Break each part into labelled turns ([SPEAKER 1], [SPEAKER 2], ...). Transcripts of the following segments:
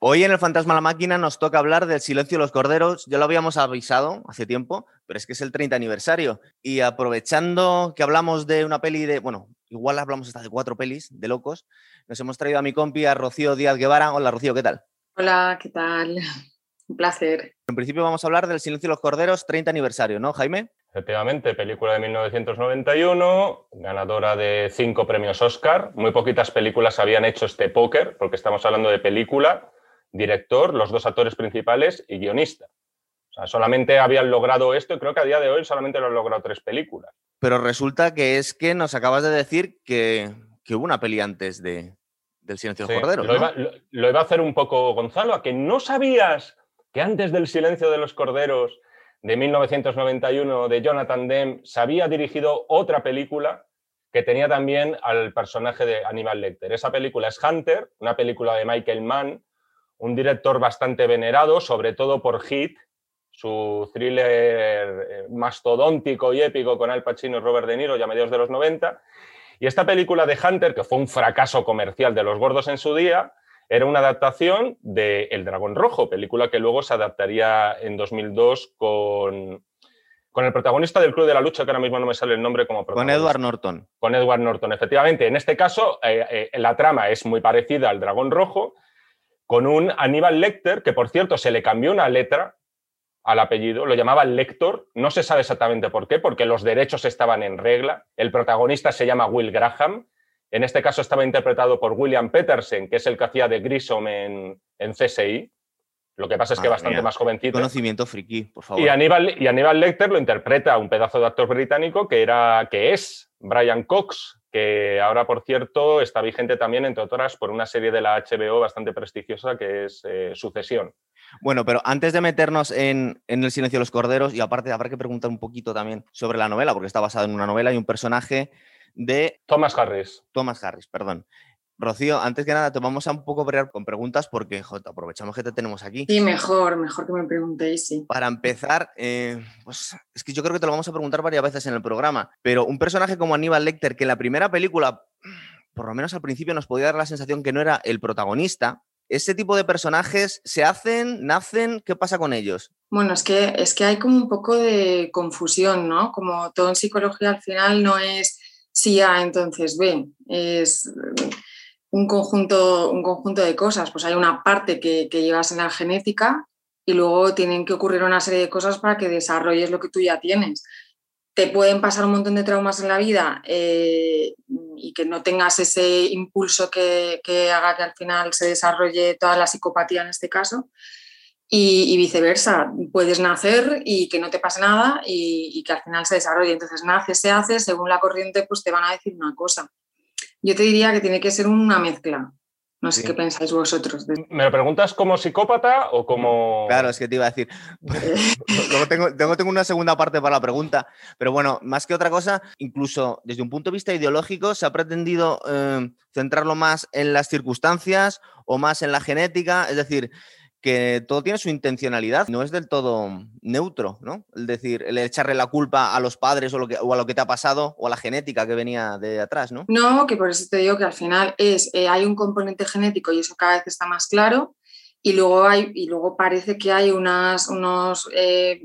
[SPEAKER 1] Hoy en el Fantasma la Máquina nos toca hablar del Silencio de los Corderos. Ya lo habíamos avisado hace tiempo, pero es que es el 30 aniversario. Y aprovechando que hablamos de una peli de, bueno, igual hablamos hasta de cuatro pelis de locos, nos hemos traído a mi compi, a Rocío Díaz Guevara. Hola Rocío, ¿qué tal?
[SPEAKER 2] Hola, ¿qué tal? Un placer.
[SPEAKER 1] En principio vamos a hablar del Silencio de los Corderos, 30 aniversario, ¿no, Jaime?
[SPEAKER 3] Efectivamente, película de 1991, ganadora de cinco premios Oscar. Muy poquitas películas habían hecho este póker, porque estamos hablando de película director, los dos actores principales y guionista. O sea, solamente habían logrado esto y creo que a día de hoy solamente lo han logrado tres películas.
[SPEAKER 1] Pero resulta que es que nos acabas de decir que, hubo una peli antes de, del Silencio de los Corderos.
[SPEAKER 3] Lo, iba, lo, iba, a hacer un poco Gonzalo, a que no sabías que antes del Silencio de los Corderos de 1991 de Jonathan Demme se había dirigido otra película que tenía también al personaje de Aníbal Lecter. Esa película es Hunter, una película de Michael Mann, un director bastante venerado, sobre todo por Hit, su thriller eh, mastodóntico y épico con Al Pacino y Robert De Niro ya a mediados de los 90. Y esta película de Hunter, que fue un fracaso comercial de los gordos en su día, era una adaptación de El Dragón Rojo, película que luego se adaptaría en 2002 con, con el protagonista del Club de la Lucha, que ahora mismo no me sale el nombre como
[SPEAKER 1] protagonista. Con Edward Norton.
[SPEAKER 3] Con Edward Norton, efectivamente. En este caso, eh, eh, la trama es muy parecida al Dragón Rojo, con un Aníbal Lecter, que por cierto se le cambió una letra al apellido, lo llamaba Lector, no se sabe exactamente por qué, porque los derechos estaban en regla, el protagonista se llama Will Graham, en este caso estaba interpretado por William Petersen, que es el que hacía de Grissom en, en CSI, lo que pasa es que bastante más jovencito.
[SPEAKER 1] Conocimiento friki, por favor.
[SPEAKER 3] Y Aníbal, y Aníbal Lecter lo interpreta un pedazo de actor británico que, era, que es Brian Cox, que ahora, por cierto, está vigente también, entre otras, por una serie de la HBO bastante prestigiosa que es eh, Sucesión.
[SPEAKER 1] Bueno, pero antes de meternos en, El silencio de los corderos, y aparte habrá que preguntar un poquito también sobre la novela, porque está basada en una novela y un personaje de...
[SPEAKER 3] Thomas Harris.
[SPEAKER 1] Thomas Harris, perdón. Rocío, antes que nada, te vamos a un poco brear con preguntas porque aprovechamos que te tenemos aquí.
[SPEAKER 2] Sí, mejor, mejor que me preguntéis, sí.
[SPEAKER 1] Para empezar, eh, pues es que yo creo que te lo vamos a preguntar varias veces en el programa, pero un personaje como Aníbal Lecter, que en la primera película, por lo menos al principio, nos podía dar la sensación que no era el protagonista, ¿ese tipo de personajes se hacen, nacen? ¿Qué pasa con ellos?
[SPEAKER 2] Bueno, es que, es que hay como un poco de confusión, ¿no? Como todo en psicología al final no es sí A, entonces B, es un conjunto, un conjunto de cosas. Pues hay una parte que, llevas en la genética y luego tienen que ocurrir una serie de cosas para que desarrolles lo que tú ya tienes. Te pueden pasar un montón de traumas en la vida eh, y que no tengas ese impulso que, haga que al final se desarrolle toda la psicopatía en este caso. Y, viceversa, puedes nacer y que no te pase nada y, y, que al final se desarrolle. Entonces nace, se hace, según la corriente, pues te van a decir una cosa. Yo te diría que tiene que ser una mezcla. No sé qué pensáis vosotros.
[SPEAKER 3] ¿Me lo preguntas como psicópata o como.?
[SPEAKER 1] Claro, es que te iba a decir. Luego tengo, tengo, una segunda parte para la pregunta. Pero bueno, más que otra cosa, incluso desde un punto de vista ideológico, se ha pretendido eh, centrarlo más en las circunstancias o más en la genética. Es decir, que todo tiene su intencionalidad, no es del todo neutro, ¿no? Es decir, el echarle la culpa a los padres o, lo que, a lo que te ha pasado o a la genética que venía de atrás, ¿no?
[SPEAKER 2] No, que por eso te digo que al final es, eh, hay un componente genético y eso cada vez está más claro, y luego, hay, y luego parece que hay unas, unos eh,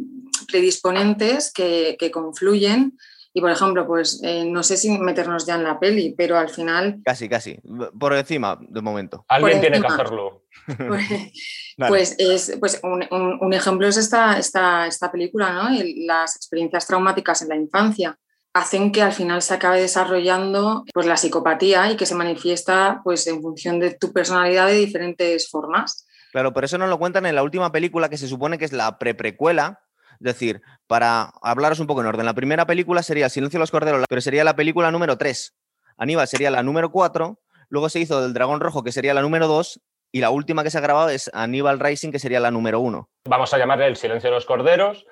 [SPEAKER 2] predisponentes que, que confluyen y por ejemplo, pues eh, no sé si meternos ya en la peli, pero al final.
[SPEAKER 1] Casi, casi. Por encima, de momento.
[SPEAKER 3] Alguien tiene que hacerlo.
[SPEAKER 2] Pues, pues, es, pues un, ejemplo es esta, esta, esta película, ¿no? las experiencias traumáticas en la infancia hacen que al final se acabe desarrollando pues, la psicopatía y que se manifiesta pues, en función de tu personalidad de diferentes formas.
[SPEAKER 1] Claro, por eso nos lo cuentan en la última película que se supone que es la pre-precuela, es decir, para hablaros un poco en orden, la primera película sería Silencio de los Corderos, pero sería la película número 3. Aníbal sería la número 4. Luego se hizo del Dragón Rojo, que sería la número 2. Y la última que se ha grabado es Aníbal Rising, que sería la número 1.
[SPEAKER 3] Vamos a llamarle El Silencio de los Corderos.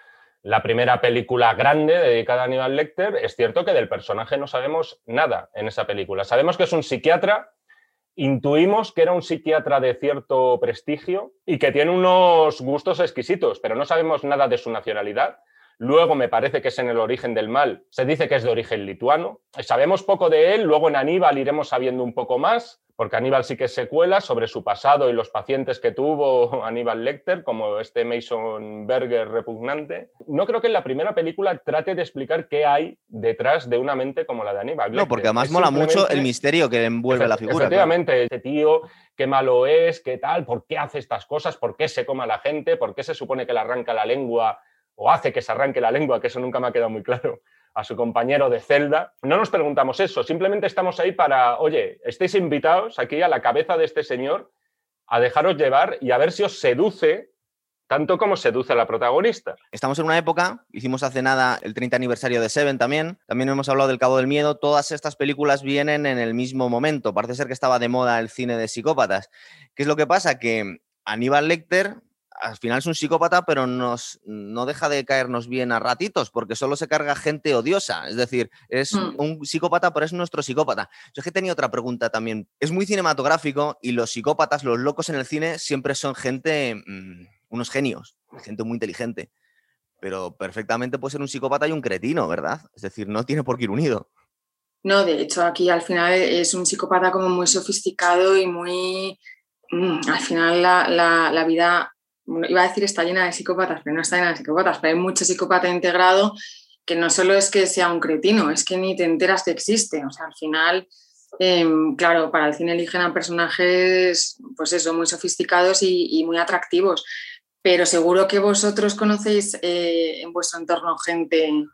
[SPEAKER 3] La primera película grande dedicada a Aníbal Lecter. Es cierto que del personaje no sabemos nada en esa película. Sabemos que es un psiquiatra intuimos que era un psiquiatra de cierto prestigio y que tiene unos gustos exquisitos, pero no sabemos nada de su nacionalidad. Luego me parece que es en el origen del mal, se dice que es de origen lituano. Sabemos poco de él, luego en Aníbal iremos sabiendo un poco más, porque Aníbal sí que es secuela sobre su pasado y los pacientes que tuvo Aníbal Lecter, como este Mason Berger repugnante. No creo que en la primera película trate de explicar qué hay detrás de una mente como la de Aníbal.
[SPEAKER 1] No, porque además mola mucho el misterio que envuelve la figura.
[SPEAKER 3] Efectivamente, este tío, qué malo es, qué tal, por qué hace estas cosas, por qué se come a la gente, por qué se supone que le arranca la lengua o hace que se arranque la lengua, que eso nunca me ha quedado muy claro a su compañero de celda. No nos preguntamos eso, simplemente estamos ahí para, oye, estéis invitados aquí a la cabeza de este señor a dejaros llevar y a ver si os seduce tanto como seduce a la protagonista.
[SPEAKER 1] Estamos en una época, hicimos hace nada el 30 aniversario de Seven también, también hemos hablado del Cabo del Miedo, todas estas películas vienen en el mismo momento, parece ser que estaba de moda el cine de psicópatas. ¿Qué es lo que pasa? Que Aníbal Lecter al final es un psicópata, pero nos, no deja de caernos bien a ratitos, porque solo se carga gente odiosa. Es decir, es mm. un psicópata, pero es nuestro psicópata. Yo es que tenía otra pregunta también. Es muy cinematográfico y los psicópatas, los locos en el cine, siempre son gente, mm, unos genios, gente muy inteligente. Pero perfectamente puede ser un psicópata y un cretino, ¿verdad? Es decir, no tiene por qué ir unido.
[SPEAKER 2] No, de hecho, aquí al final es un psicópata como muy sofisticado y muy. Mm, al final la, la vida iba a decir está llena de psicópatas, pero no está llena de psicópatas, pero hay mucho psicópata integrado que no solo es que sea un cretino, es que ni te enteras que existe. O sea, al final, em, claro, para el cine eligen a personajes, pues eso, muy sofisticados y, muy atractivos. Pero seguro que vosotros conocéis eh, en vuestro entorno gente,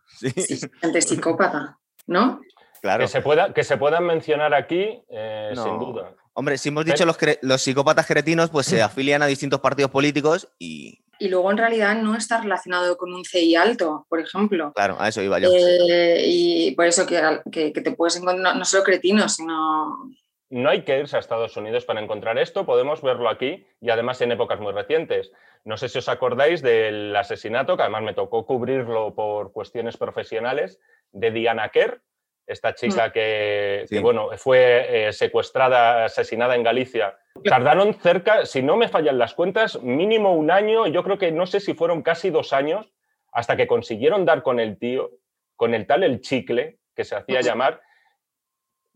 [SPEAKER 2] gente psicópata, ¿no?
[SPEAKER 3] Claro. Que se, pueda, que se puedan mencionar aquí, eh, sin duda.
[SPEAKER 1] Hombre, si hemos dicho los, los psicópatas cretinos, pues se afilian a distintos partidos políticos y...
[SPEAKER 2] Y luego en realidad no está relacionado con un CI alto, por ejemplo.
[SPEAKER 1] Claro, a eso iba yo.
[SPEAKER 2] Eh, y por eso que, que, te puedes encontrar no, solo cretinos, sino
[SPEAKER 3] no hay que irse a Estados Unidos para encontrar esto, podemos verlo aquí y además en épocas muy recientes. No sé si os acordáis del asesinato, que además me tocó cubrirlo por cuestiones profesionales, de Diana Kerr, esta chica mm. que, bueno, fue eh, secuestrada, asesinada en Galicia. Tardaron cerca, si no me fallan las cuentas, mínimo un año, yo creo que no sé si fueron casi dos años, hasta que consiguieron dar con el tío, con el tal el chicle, que se hacía llamar,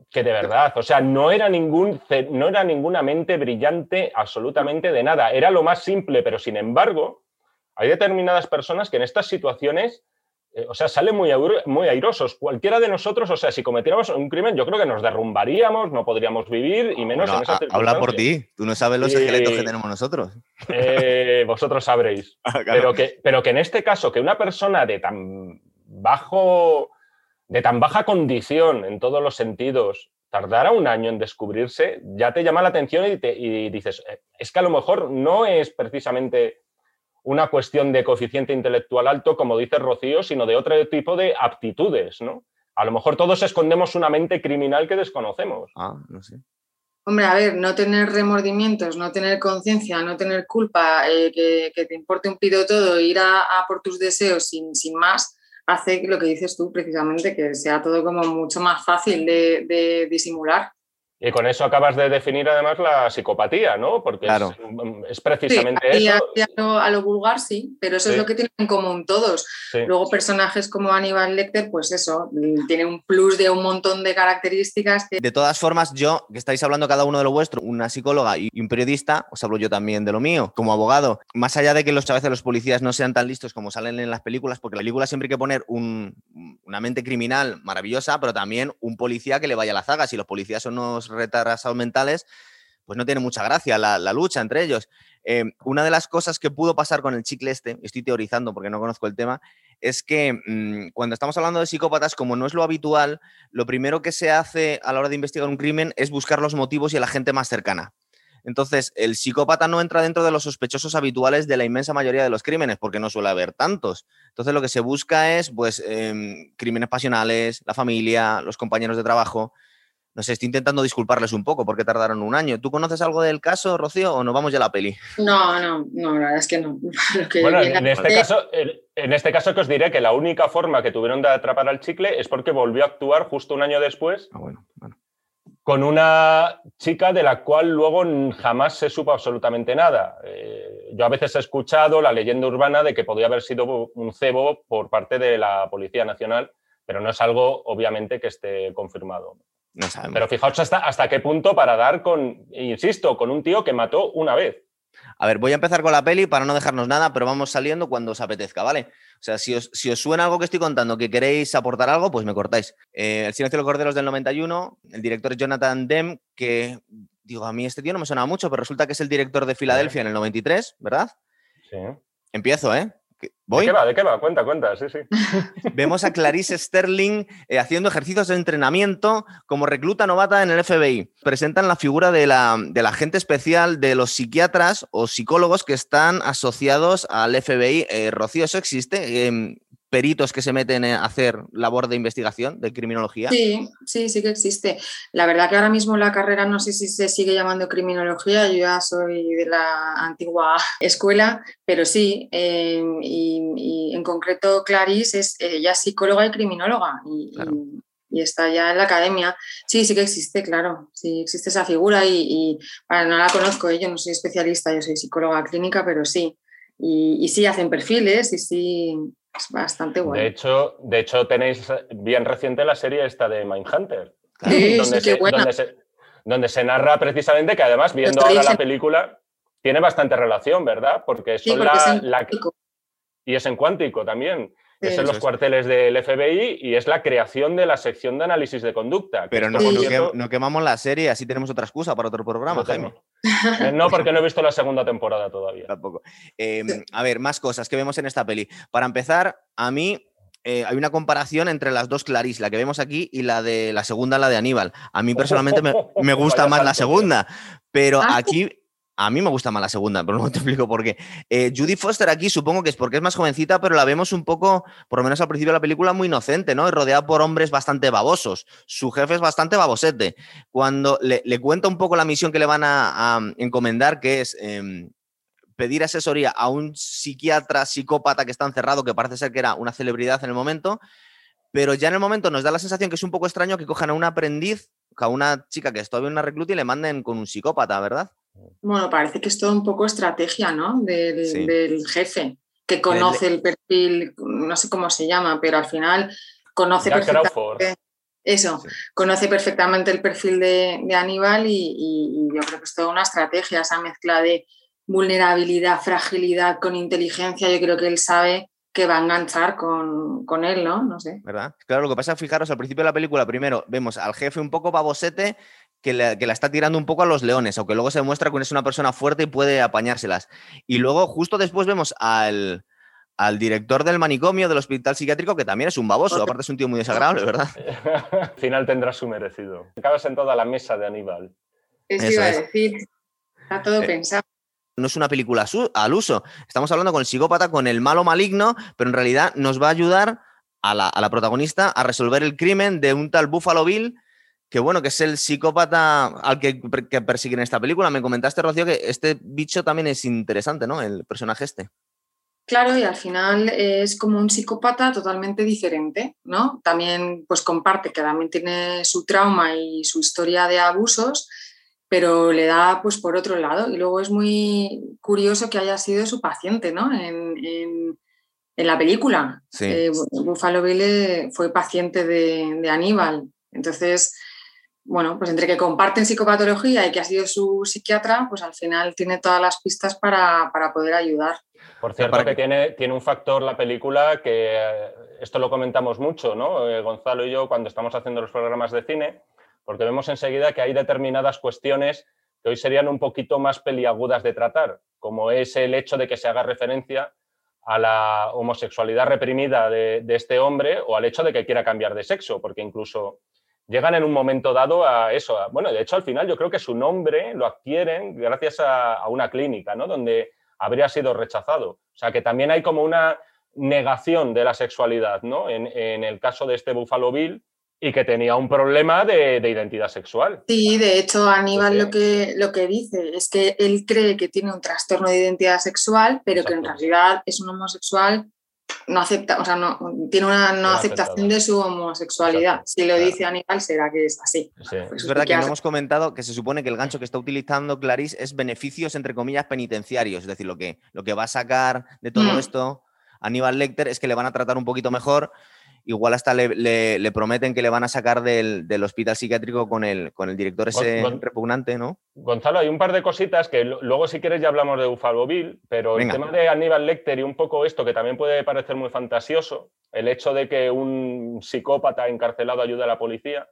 [SPEAKER 3] que de verdad, o sea, no era, ningún, no era ninguna mente brillante absolutamente de nada, era lo más simple, pero sin embargo, hay determinadas personas que en estas situaciones eh, o sea, salen muy, muy airosos. Cualquiera de nosotros, o sea, si cometiéramos un crimen, yo creo que nos derrumbaríamos, no podríamos vivir y menos en esas
[SPEAKER 1] Habla por ti, tú no sabes los esqueletos que tenemos nosotros.
[SPEAKER 3] Eh, vosotros sabréis. Ah, pero, que, pero que en este caso, que una persona de tan bajo, de tan baja condición en todos los sentidos, tardara un año en descubrirse, ya te llama la atención y, y dices, eh, es que a lo mejor no es precisamente una cuestión de coeficiente intelectual alto, como dice Rocío, sino de otro tipo de aptitudes, ¿no? A lo mejor todos escondemos una mente criminal que desconocemos.
[SPEAKER 1] Ah, no sé.
[SPEAKER 2] Hombre, a ver, no tener remordimientos, no tener conciencia, no tener culpa, eh, que, te importe un pido todo, ir a, por tus deseos sin, sin, más, hace lo que dices tú precisamente, que sea todo como mucho más fácil de disimular.
[SPEAKER 3] Y con eso acabas de definir además la psicopatía, ¿no? Porque es, precisamente
[SPEAKER 2] sí,
[SPEAKER 3] eso.
[SPEAKER 2] A lo, vulgar sí, pero eso es lo que tienen en común todos. Luego personajes como Aníbal Lecter, pues eso, tiene un plus de un montón de características.
[SPEAKER 1] De todas formas, yo, que estáis hablando cada uno de lo vuestro, una psicóloga y un periodista, os hablo yo también de lo mío, como abogado. Más allá de que los, a veces los policías no sean tan listos como salen en las películas, porque en la película siempre hay que poner una mente criminal maravillosa, pero también un policía que le vaya a la zaga. Si los policías son unos retrasados mentales, pues no tiene mucha gracia la, lucha entre ellos. Eh, una de las cosas que pudo pasar con el chicle este, estoy teorizando porque no conozco el tema, es que mm, cuando estamos hablando de psicópatas, como no es lo habitual, lo primero que se hace a la hora de investigar un crimen es buscar los motivos y a la gente más cercana. Entonces, el psicópata no entra dentro de los sospechosos habituales de la inmensa mayoría de los crímenes, porque no suele haber tantos. Entonces, lo que se busca es, pues, em, crímenes pasionales, la familia, los compañeros de trabajo. No sé, estoy intentando disculparles un poco porque tardaron un año. ¿Tú conoces algo del caso, Rocío, o nos vamos ya a la peli?
[SPEAKER 2] No, no, no, la verdad es que no.
[SPEAKER 3] bueno, en este, caso, en este caso que os diré que la única forma que tuvieron de atrapar al chicle es porque volvió a actuar justo un año después.
[SPEAKER 1] Ah, bueno, bueno.
[SPEAKER 3] Con una chica de la cual luego jamás se supo absolutamente nada. Eh, yo a veces he escuchado la leyenda urbana de que podría haber sido un cebo por parte de la Policía Nacional, pero no es algo, obviamente, que esté confirmado.
[SPEAKER 1] No sabemos.
[SPEAKER 3] Pero fijaos hasta, hasta qué punto para dar con, insisto, con un tío que mató una vez.
[SPEAKER 1] A ver, voy a empezar con la peli para no dejarnos nada, pero vamos saliendo cuando os apetezca, ¿vale? O sea, si os, si os suena algo que estoy contando, que queréis aportar algo, pues me cortáis. Eh, el Silencio de los Corderos del 91, el director es Jonathan Demme, que digo, a mí este tío no me suena mucho, pero resulta que es el director de Filadelfia en el 93, ¿verdad?
[SPEAKER 3] Sí.
[SPEAKER 1] Empiezo, ¿eh?
[SPEAKER 3] ¿De qué va? ¿De qué va? Cuenta, cuenta, sí, sí.
[SPEAKER 1] Vemos a Clarice Sterling eh, haciendo ejercicios de entrenamiento como recluta novata en el FBI. Presentan la figura de la, del agente especial de los psiquiatras o psicólogos que están asociados al FBI. Eh, Rocío, ¿eso existe? Em, peritos que se meten a hacer labor de investigación, de criminología?
[SPEAKER 2] Sí, sí, sí que existe. La verdad que ahora mismo la carrera no sé si se sigue llamando criminología, yo ya soy de la antigua escuela, pero sí, eh, y, en concreto Clarice es ella psicóloga y criminóloga y, y, está ya en la academia. Sí, sí que existe, claro, sí existe esa figura y, bueno, no la conozco, ¿eh? yo no soy especialista, yo soy psicóloga clínica, pero sí. Y, sí hacen perfiles y sí, es bastante bueno.
[SPEAKER 3] De hecho, de hecho, tenéis bien reciente la serie esta de Mindhunter.
[SPEAKER 2] Sí,
[SPEAKER 3] donde,
[SPEAKER 2] sí, qué
[SPEAKER 3] se,
[SPEAKER 2] buena.
[SPEAKER 3] donde, se, donde se narra precisamente que además, viendo ahora la película, tiene bastante relación, ¿verdad? Porque son
[SPEAKER 2] Sí, porque
[SPEAKER 3] la,
[SPEAKER 2] es en
[SPEAKER 3] la- y es en cuántico también. Es
[SPEAKER 2] Sí.
[SPEAKER 3] en los
[SPEAKER 1] es.
[SPEAKER 3] cuarteles del FBI y es la creación de la sección de análisis de conducta. que
[SPEAKER 1] Pero no, no
[SPEAKER 3] cierto,
[SPEAKER 1] que- no quemamos la serie, así tenemos otra excusa para otro programa,
[SPEAKER 3] no.
[SPEAKER 1] Jaime.
[SPEAKER 3] Eh, No, porque no he visto la segunda temporada todavía.
[SPEAKER 1] Tampoco. Eh, a ver, más cosas que vemos en esta peli. Para empezar, a mí eh, hay una comparación entre las dos Clarice, la que vemos aquí y la de la segunda, la de Aníbal. A mí personalmente me, me gusta más la segunda, pero
[SPEAKER 2] Ah,
[SPEAKER 1] aquí a mí me gusta más la segunda, pero no te explico por qué. Eh, Judy Foster aquí supongo que es porque es más jovencita, pero la vemos un poco, por lo menos al principio de la película, muy inocente, ¿no? Y rodeada por hombres bastante babosos. Su jefe es bastante babosete. Cuando le, cuenta un poco la misión que le van a, a encomendar, que es em, pedir asesoría a un psiquiatra psicópata que está encerrado, que parece ser que era una celebridad en el momento, pero ya en el momento nos da la sensación que es un poco extraño que cojan a un aprendiz, a una chica que es todavía una recluta y le manden con un psicópata, ¿verdad?
[SPEAKER 2] Bueno, parece que es todo un poco estrategia, ¿no? Del,
[SPEAKER 1] Sí.
[SPEAKER 2] del jefe, que conoce el perfil, no sé cómo se llama, pero al final conoce
[SPEAKER 3] Jack
[SPEAKER 2] perfectamente.
[SPEAKER 3] Crawford.
[SPEAKER 2] Eso,
[SPEAKER 1] Sí.
[SPEAKER 2] conoce perfectamente el perfil de, de Aníbal y, y- y yo creo que es toda una estrategia, esa mezcla de vulnerabilidad, fragilidad con inteligencia. Yo creo que él sabe que va a enganchar con, con él, ¿no? No sé.
[SPEAKER 1] ¿verdad? Claro, lo que pasa, fijaros, al principio de la película, primero vemos al jefe un poco babosete que, le- que la está tirando un poco a los leones, aunque luego se demuestra que es una persona fuerte y puede apañárselas. Y luego, justo después, vemos al, al director del manicomio del hospital psiquiátrico, que también es un baboso, aparte es un tío muy desagradable, ¿verdad?
[SPEAKER 3] Al final tendrá su merecido. Acabas en toda la mesa de Aníbal.
[SPEAKER 2] Eso,
[SPEAKER 1] Eso
[SPEAKER 2] iba
[SPEAKER 1] es.
[SPEAKER 2] a decir. Está todo
[SPEAKER 1] Eh,
[SPEAKER 2] pensado.
[SPEAKER 1] No es una película al uso. Estamos hablando con el psicópata, con el malo maligno, pero en realidad nos va a ayudar a la, protagonista a resolver el crimen de un tal Buffalo Bill, que bueno, que es el psicópata al que, que persiguen en esta película. Me comentaste, Rocío, que este bicho también es interesante, ¿no? El personaje este.
[SPEAKER 2] Claro, y al final es como un psicópata totalmente diferente, ¿no? También pues comparte que también tiene su trauma y su historia de abusos, pero le da pues por otro lado. Y luego es muy curioso que haya sido su paciente, ¿no? En, en- en la película.
[SPEAKER 1] Sí.
[SPEAKER 2] Eh, Bu- Buffalo Bill eh, fue paciente de, de Aníbal. Entonces, bueno, pues entre que comparten psicopatología y que ha sido su psiquiatra, pues al final tiene todas las pistas para, para poder ayudar.
[SPEAKER 3] Por cierto, que
[SPEAKER 1] que-
[SPEAKER 3] tiene, tiene un factor la película que eh, esto lo comentamos mucho, ¿no? Gonzalo y yo cuando estamos haciendo los programas de cine, porque vemos enseguida que hay determinadas cuestiones que hoy serían un poquito más peliagudas de tratar, como es el hecho de que se haga referencia a la homosexualidad reprimida de, este hombre o al hecho de que quiera cambiar de sexo, porque incluso llegan en un momento dado a eso. bueno, de hecho, al final yo creo que su nombre lo adquieren gracias a, una clínica, ¿no? Donde habría sido rechazado. O sea, que también hay como una negación de la sexualidad, ¿no? En el caso de este Buffalo Bill y que tenía un problema de, de identidad sexual.
[SPEAKER 2] Sí, de hecho, Aníbal lo que, lo que dice es que él cree que tiene un trastorno de identidad sexual, pero que en realidad es un homosexual no acepta, o sea, no, tiene una no aceptación de su homosexualidad. si lo dice Aníbal, será que es así.
[SPEAKER 1] es verdad que, no hemos comentado que se supone que el gancho que está utilizando Clarice es beneficios, entre comillas, penitenciarios. Es decir, lo que, lo que va a sacar de todo mm. esto Aníbal Lecter es que le van a tratar un poquito mejor igual hasta le, prometen que le van a sacar del, hospital psiquiátrico con el, con el director ese repugnante, ¿no?
[SPEAKER 3] Gonzalo, hay un par de cositas que luego si quieres ya hablamos de Buffalo Bill, pero el tema de Aníbal Lecter y un poco esto que también puede parecer muy fantasioso, el hecho de que un psicópata encarcelado ayude a la policía.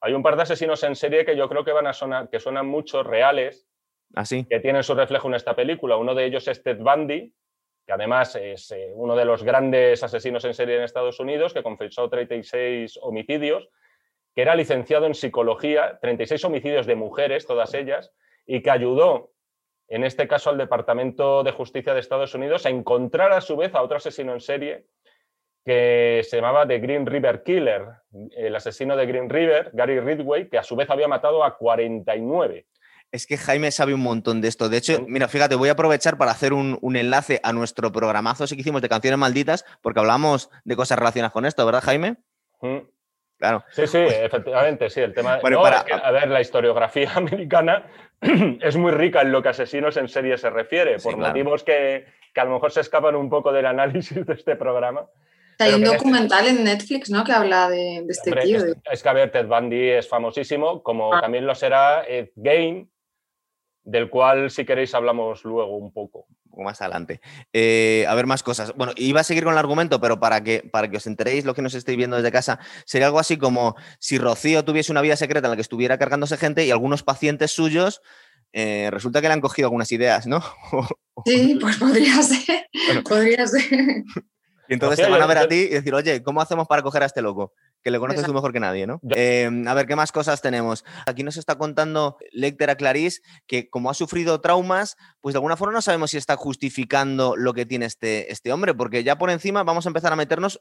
[SPEAKER 3] Hay un par de asesinos en serie que yo creo que van a sonar, que suenan mucho reales. ¿Ah, que tienen su reflejo en esta película. Uno de ellos es Ted Bundy, que además es eh, uno de los grandes asesinos en serie en Estados Unidos, que confesó 36 homicidios, que era licenciado en psicología, 36 homicidios de mujeres, todas ellas, y que ayudó, en este caso, al Departamento de Justicia de Estados Unidos a encontrar a su vez a otro asesino en serie que se llamaba The Green River Killer, el asesino de Green River, Gary Ridway, que a su vez había matado a 49.
[SPEAKER 1] Es que Jaime sabe un montón de esto. De hecho, mira, fíjate, voy a aprovechar para hacer un, enlace a nuestro programazo que hicimos de canciones malditas, porque hablamos de cosas relacionadas con esto, ¿verdad, Jaime?
[SPEAKER 3] Claro. Sí, sí, efectivamente, sí. El tema. Bueno, para... a ver, la historiografía americana es muy rica en lo que asesinos en serie se refiere, por motivos que, a lo mejor se escapan un poco del análisis de este programa.
[SPEAKER 2] Hay un este documental en Netflix, ¿no? Que habla de, este tío.
[SPEAKER 3] Es, que, a ver, Ted Bundy es famosísimo, como ah. también lo será Ed Gain, del cual si queréis hablamos luego un poco.
[SPEAKER 1] Un poco más adelante. Eh, a ver, más cosas. Bueno, iba a seguir con el argumento, pero para que, para que os enteréis lo que nos estéis viendo desde casa, sería algo así como si Rocío tuviese una vida secreta en la que estuviera cargándose gente y algunos pacientes suyos eh, resulta que le han cogido algunas ideas, ¿no?
[SPEAKER 2] Sí, pues podría ser. Podría ser.
[SPEAKER 1] Y entonces te van a ver a ti y decir, oye, ¿cómo hacemos para coger a este loco? Que le conoces tú mejor que nadie, ¿no? Em, a ver, ¿qué más cosas tenemos? Aquí nos está contando Lecter a Clarice que como ha sufrido traumas, pues de alguna forma no sabemos si está justificando lo que tiene este, este hombre, porque ya por encima vamos a empezar a meternos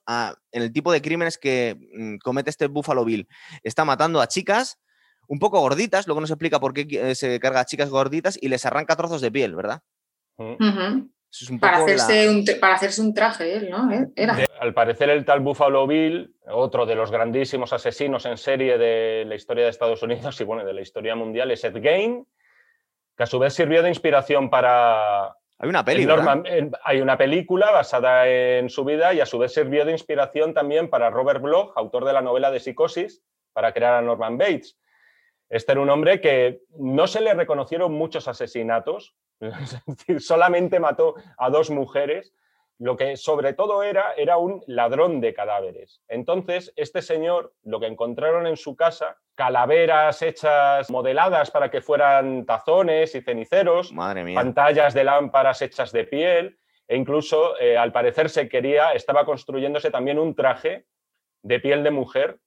[SPEAKER 1] en el tipo de crímenes que mm, comete este Buffalo Bill. Está matando a chicas un poco gorditas, luego nos explica por qué eh, se carga a chicas gorditas y les arranca trozos de piel, ¿verdad?
[SPEAKER 2] Para, hacerse un, para hacerse un traje él, ¿no? Eh, era.
[SPEAKER 3] al parecer el tal Buffalo Bill, otro de los grandísimos asesinos en serie de la historia de Estados Unidos y bueno, de la historia mundial, es Ed Gein, que a su vez sirvió de inspiración para...
[SPEAKER 1] Hay una película.
[SPEAKER 3] Hay una película basada en su vida y a su vez sirvió de inspiración también para Robert Bloch, autor de la novela de Psicosis, para crear a Norman Bates. Este era un hombre que no se le reconocieron muchos asesinatos, solamente mató a dos mujeres. Lo que sobre todo era, era un ladrón de cadáveres. Entonces, este señor, lo que encontraron en su casa, calaveras hechas, modeladas para que fueran tazones y ceniceros, pantallas de lámparas hechas de piel, e incluso, eh, al parecer, se quería, estaba construyéndose también un traje de piel de mujer